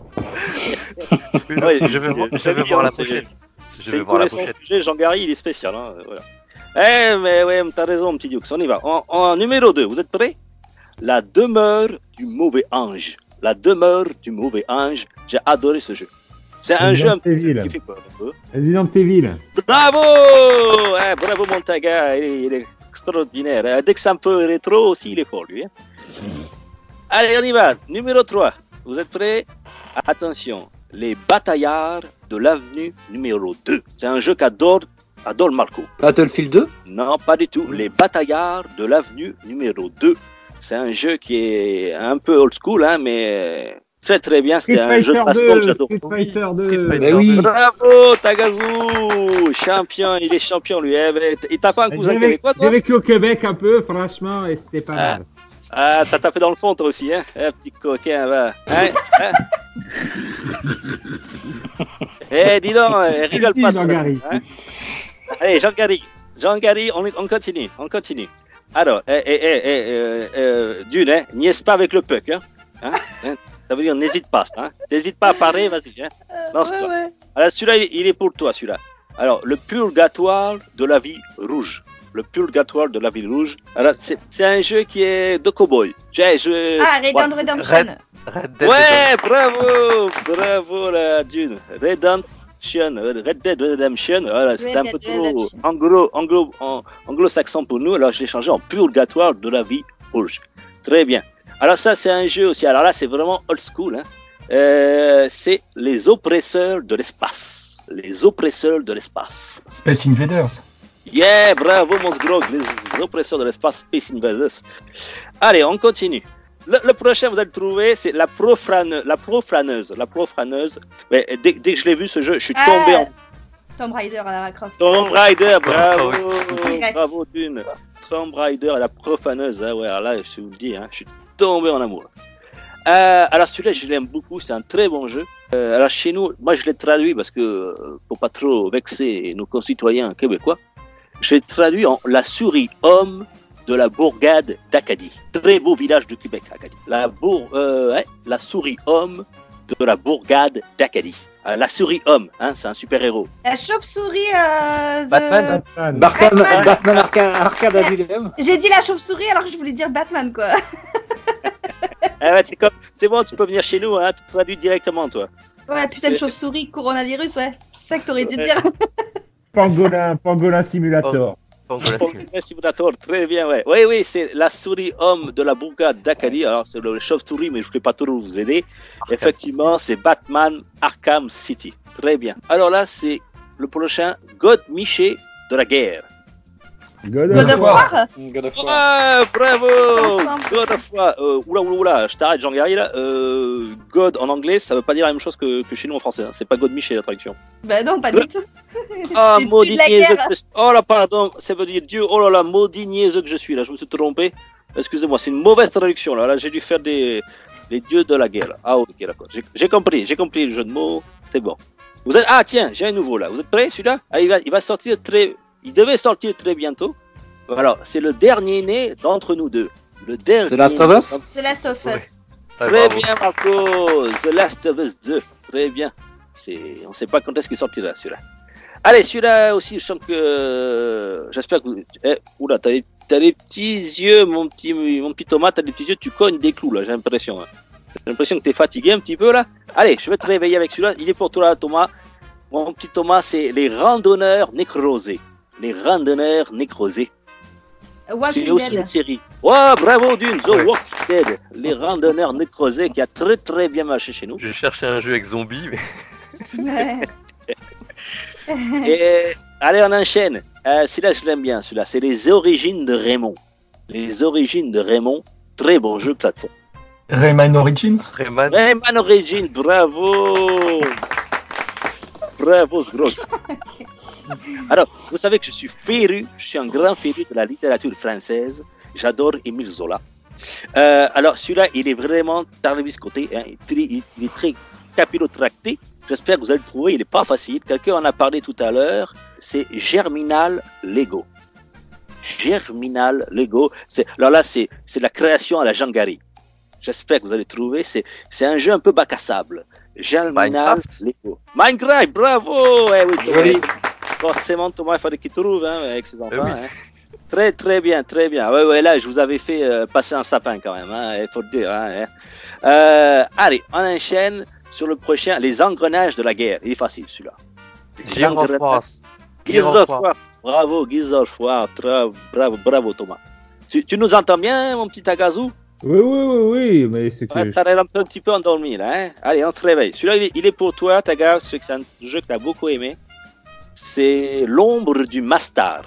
Oui, Je vais voir- je j'avais vais dit, voir la pochette. Je C'est vais voir la que j'ai, Jean-Gary, il est spécial. Hein, voilà. Eh, mais ouais, t'as raison, petit Dux, on y va. En, en numéro 2, vous êtes prêts? La demeure du mauvais ange. La demeure du mauvais ange. J'ai adoré ce jeu. C'est un jeu un peu qui fait peur un peu. Resident Evil. Bravo Eh, Bravo Montaga, il est, il est extraordinaire. Eh, Dès que c'est un peu rétro aussi, il est fort lui. hein. Allez, on y va. Numéro 3. Vous êtes prêts? Attention. Les bataillards de l'avenue numéro 2. C'est un jeu qu'adore adore Marco. Battlefield 2 Non, pas du tout. Les bataillards de l'avenue numéro 2. C'est un jeu qui est un peu old school, hein, mais très très bien. C'était un jeu de 2. j'adore. Street Fighter 2. Street Fighter Mais oui. 2. Bravo Tagazu Champion, il est champion lui. Eh Et t'as pas un cousin J'ai vécu, québécois toi? j'ai vécu au Québec un peu, franchement, et c'était pas Ah. mal. Ah, t'as tapé dans le fond toi aussi, hein Eh, petit coquin, va. Hein, hein Eh, dis donc, eh, rigole pas. Jean toi, Gary. hein. Allez, Jean-Gary. Jean-Gary, on, on continue, on continue. Alors, eh, eh, eh, eh, euh, euh, d'une, hein, niaise pas avec le puck, hein? Hein, hein? Ça veut dire n'hésite pas, hein? N'hésite pas à parler, vas-y, hein. Lance-toi. ouais, ouais. Alors celui-là, il- est pour toi, celui-là. Alors, le purgatoire de la vie rouge. Le purgatoire de la vie rouge. Alors, c'est c'est un jeu qui est de cowboy. Je, je... Ah, Red Dead Ouais. Redemption. Red- Red Dead Ouais, bravo, bravo la dune. Redemption, Red Dead Redemption. Voilà, c'est Red un Dead peu trop anglo, anglo, anglo-saxon pour nous. Alors, je l'ai changé en purgatoire de la vie rouge. Très bien. Alors ça, c'est un jeu aussi. Alors là, c'est vraiment old school. hein. Euh, c'est les oppresseurs de l'espace. Les oppresseurs de l'espace. Space Invaders. Yeah, bravo Monsgrog, les oppresseurs de l'espace Space Invaders. Allez, on continue. Le, le prochain, vous allez le trouver, c'est la profrane, la profraneuse. La profraneuse. Mais dès, dès que je l'ai vu ce jeu, je suis tombé Ah, en Tomb Raider à Lara Croft. Tomb Raider, bravo, Direct. bravo Dune. Tomb Raider la profaneuse, hein, ouais, alors là, je vous le dis, hein, je suis tombé en amour. Euh, alors celui-là, je l'aime beaucoup, c'est un très bon jeu. Euh, alors chez nous, moi je l'ai traduit parce que, euh, pour pas trop vexer nos concitoyens québécois, je l'ai traduit en La souris homme de la bourgade d'Acadie. Très beau village de Québec, Acadie. La, bour, euh, ouais, la souris homme de la bourgade d'Acadie. Euh, la souris homme, hein, c'est un super-héros. La chauve-souris euh, de... Batman. Batman. Batman, Batman. Batman Arca- Arcade Asylum. J'ai dit la chauve-souris alors que je voulais dire Batman, quoi. Ah ouais, c'est comme, c'est bon, tu peux venir chez nous, hein, tu traduis directement, toi. Ouais, putain de C'est- chauve-souris, coronavirus, ouais. C'est ça que t'aurais dû Ouais. dire. Pangolin, Pangolin Simulator. Pangolin Simulator, très bien, ouais. Oui, oui, c'est la souris homme de la bourgade d'Acadie. Alors, c'est le chauve-souris, mais je ne peux pas trop vous aider. Effectivement, c'est Batman Arkham City. Très bien. Alors là, c'est le prochain God Miché de la guerre. God God of War God of War. Ouais, bravo. God of War. Euh, oula, oula, oula, je t'arrête, Jean-Garry, là. Euh, God en anglais, ça veut pas dire la même chose que, que chez nous en français. hein. C'est pas God Miché, la traduction. Bah non, pas du tout. Ah, maudit Oh là, pardon, ça veut dire Dieu. Oh là là, maudit niaiseux que je suis là, je me suis trompé. Excusez-moi, c'est une mauvaise traduction là. Là, j'ai dû faire des les dieux de la guerre. Ah, ok, d'accord. J'ai- J'ai compris, j'ai compris le jeu de mots. C'est bon. Vous êtes... Ah, tiens, j'ai un nouveau là. Vous êtes prêts, celui-là? Ah, il, va, il va sortir très. Il devait sortir très bientôt. Alors, c'est le dernier né d'entre nous deux. Le dernier. The Last of né Us d'entre- The Last of Us. Très bien, Marco. The Last of Us 2. Très bien. C'est... On ne sait pas quand est-ce qu'il sortira celui-là. Allez, celui-là aussi, je sens que. J'espère que. Eh, oula, t'as les... t'as les petits yeux, mon petit, mon petit Thomas, t'as les petits yeux, tu cognes des clous là, j'ai l'impression. hein. J'ai l'impression que t'es fatigué un petit peu là. Allez, je vais te réveiller avec celui-là. Il est pour toi, Thomas. Mon petit Thomas, c'est les randonneurs nécrosés. Les randonneurs nécrosés. C'est aussi une série. Ouais, bravo Dune, The Walking Dead, les randonneurs nécrosés qui a très très bien marché chez nous. Je cherchais un jeu avec zombies, mais. Ouais. Et allez, on enchaîne. Euh, celui-là, je l'aime bien, celui-là. C'est les origines de Raymond. Les origines de Raymond. Très bon jeu plateforme. Rayman Origins? Rayman. Rayman Origins, bravo Bravo, ce gros. Alors, vous savez que je suis féru, je suis un grand féru de la littérature française. J'adore Émile Zola. Euh, alors, celui-là, il est vraiment tarabiscoté. Hein. Il, est très- il- il est très capillotracté. J'espère que vous allez le trouver. Il n'est pas facile. Quelqu'un en a parlé tout à l'heure. C'est Germinal Lego. Germinal Lego. Alors là, c'est la création à la Jangari. J'espère que vous allez trouver. C'est un jeu un peu bac à sable. Germinal Lego. Minecraft, bravo eh oui. Joli. Forcément, Thomas, il fallait qu'il trouve hein, avec ses enfants. oui. hein. Très, très bien, très bien. Ouais, ouais, là, je vous avais fait euh, passer un sapin quand même, hein, il faut le dire. hein, hein. Euh, allez, on enchaîne sur le prochain, les engrenages de la guerre. Il est facile, celui-là. Of War. Gears of War. Bravo, Gears of War. Tra- Bravo, bravo, Thomas. Tu, tu nous entends bien, mon petit Agazou? Oui, oui, oui, oui, mais c'est que. Ouais, T'as l'air un petit peu endormi, là. Hein Allez, on se réveille. Celui-là, il est- il est pour toi, Taga. Je sais que c'est un jeu que tu as beaucoup aimé. C'est L'ombre du Mastar.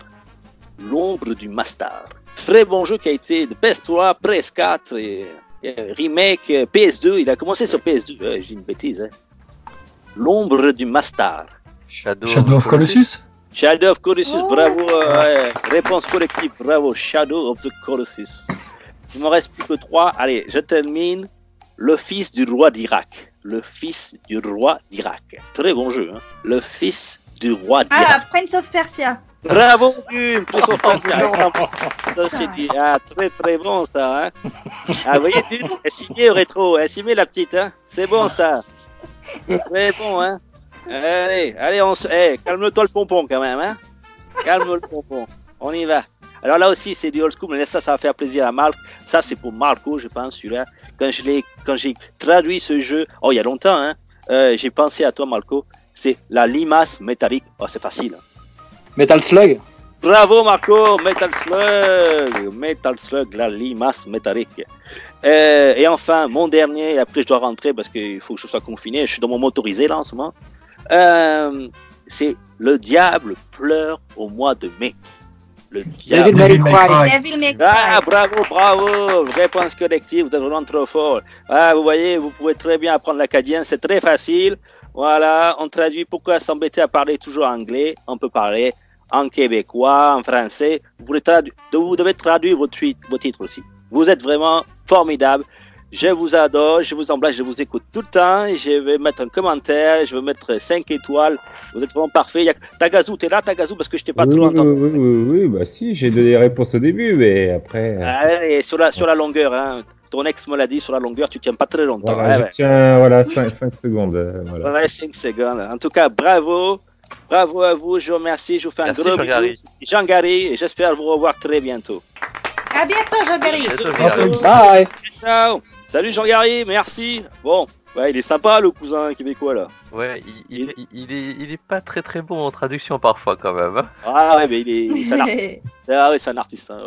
L'ombre du Mastar. Très bon jeu qui a été de PS3, PS4, et, et remake euh, PS2. Il a commencé sur PS2. Euh, J'ai une bêtise. Hein. L'ombre du Mastar. Shadow, Shadow of Colossus Shadow of Colossus, Oh. bravo. euh, ouais. Réponse collective, bravo. Shadow of the Colossus. Il me reste plus que trois. Allez, je termine. Le fils du roi d'Irak. Le fils du roi d'Irak. Très bon jeu. Hein. Le fils du roi d'Irak. Ah, Prince of Persia. Bravo, Dune, on pense à exemple. Ça, c'est dit. Ah, très très bon ça. Hein. Ah, vous voyez, Dune, elle s'y met au rétro, elle s'y met la petite. Hein. C'est bon ça. Très bon, hein. Allez, allez, on se. eh, calme-toi le pompon quand même, hein. Calme le pompon. On y va. Alors là aussi, c'est du old school, mais ça, ça va faire plaisir à Marc. Ça, c'est pour Marco, je pense, celui-là. Quand je l'ai, quand j'ai traduit ce jeu, oh, il y a longtemps, hein, euh, j'ai pensé à toi, Marco. C'est la limace métallique. Oh, c'est facile. hein. Metal Slug. Bravo Marco, Metal Slug, Metal Slug, la limace métallique. Euh, et enfin, mon dernier, après je dois rentrer parce qu'il faut que je sois confiné, je suis dans mon motorisé là en ce moment. Euh, c'est le diable pleure au mois de mai. Le Devil diable. May Cry. Devil May Cry. Ah, bravo, bravo, réponse collective, vous êtes vraiment trop fort. Ah, vous voyez, vous pouvez très bien apprendre l'acadien, c'est très facile. Voilà, on traduit. Pourquoi s'embêter à parler toujours anglais On peut parler en québécois, en français. Vous, pouvez vous devez traduire vos, tweets, vos titres aussi. Vous êtes vraiment formidable. Je vous adore, je vous embrasse, je vous écoute tout le temps. Je vais mettre un commentaire, je vais mettre 5 étoiles. Vous êtes vraiment parfait. A... Tagazu, t'es là, Tagazu, parce que je t'ai pas oui, trop oui, entendu. oui, oui, oui, bah si, j'ai donné les réponses au début, mais après. euh, Ah, et sur la, sur la longueur, hein. Ton ex me l'a dit, sur la longueur, tu tiens pas très longtemps. Voilà, Ouais, je ouais. tiens, voilà, 5, secondes. euh, voilà. Ouais, 5 secondes. En tout cas, bravo. Bravo à vous, je vous remercie. Je vous fais un Merci, gros bisou. Jean-Gary, et j'espère vous revoir très bientôt. À bientôt, Jean-Berry. Bye. Ciao. Salut Jean-Gary, merci. Bon, ouais, il est sympa le cousin québécois là. Ouais, il, il, il- il est, il est pas très très bon en traduction parfois quand même. hein. Ah ouais, mais il est, c'est un artiste. Ah ouais, c'est un artiste. hein.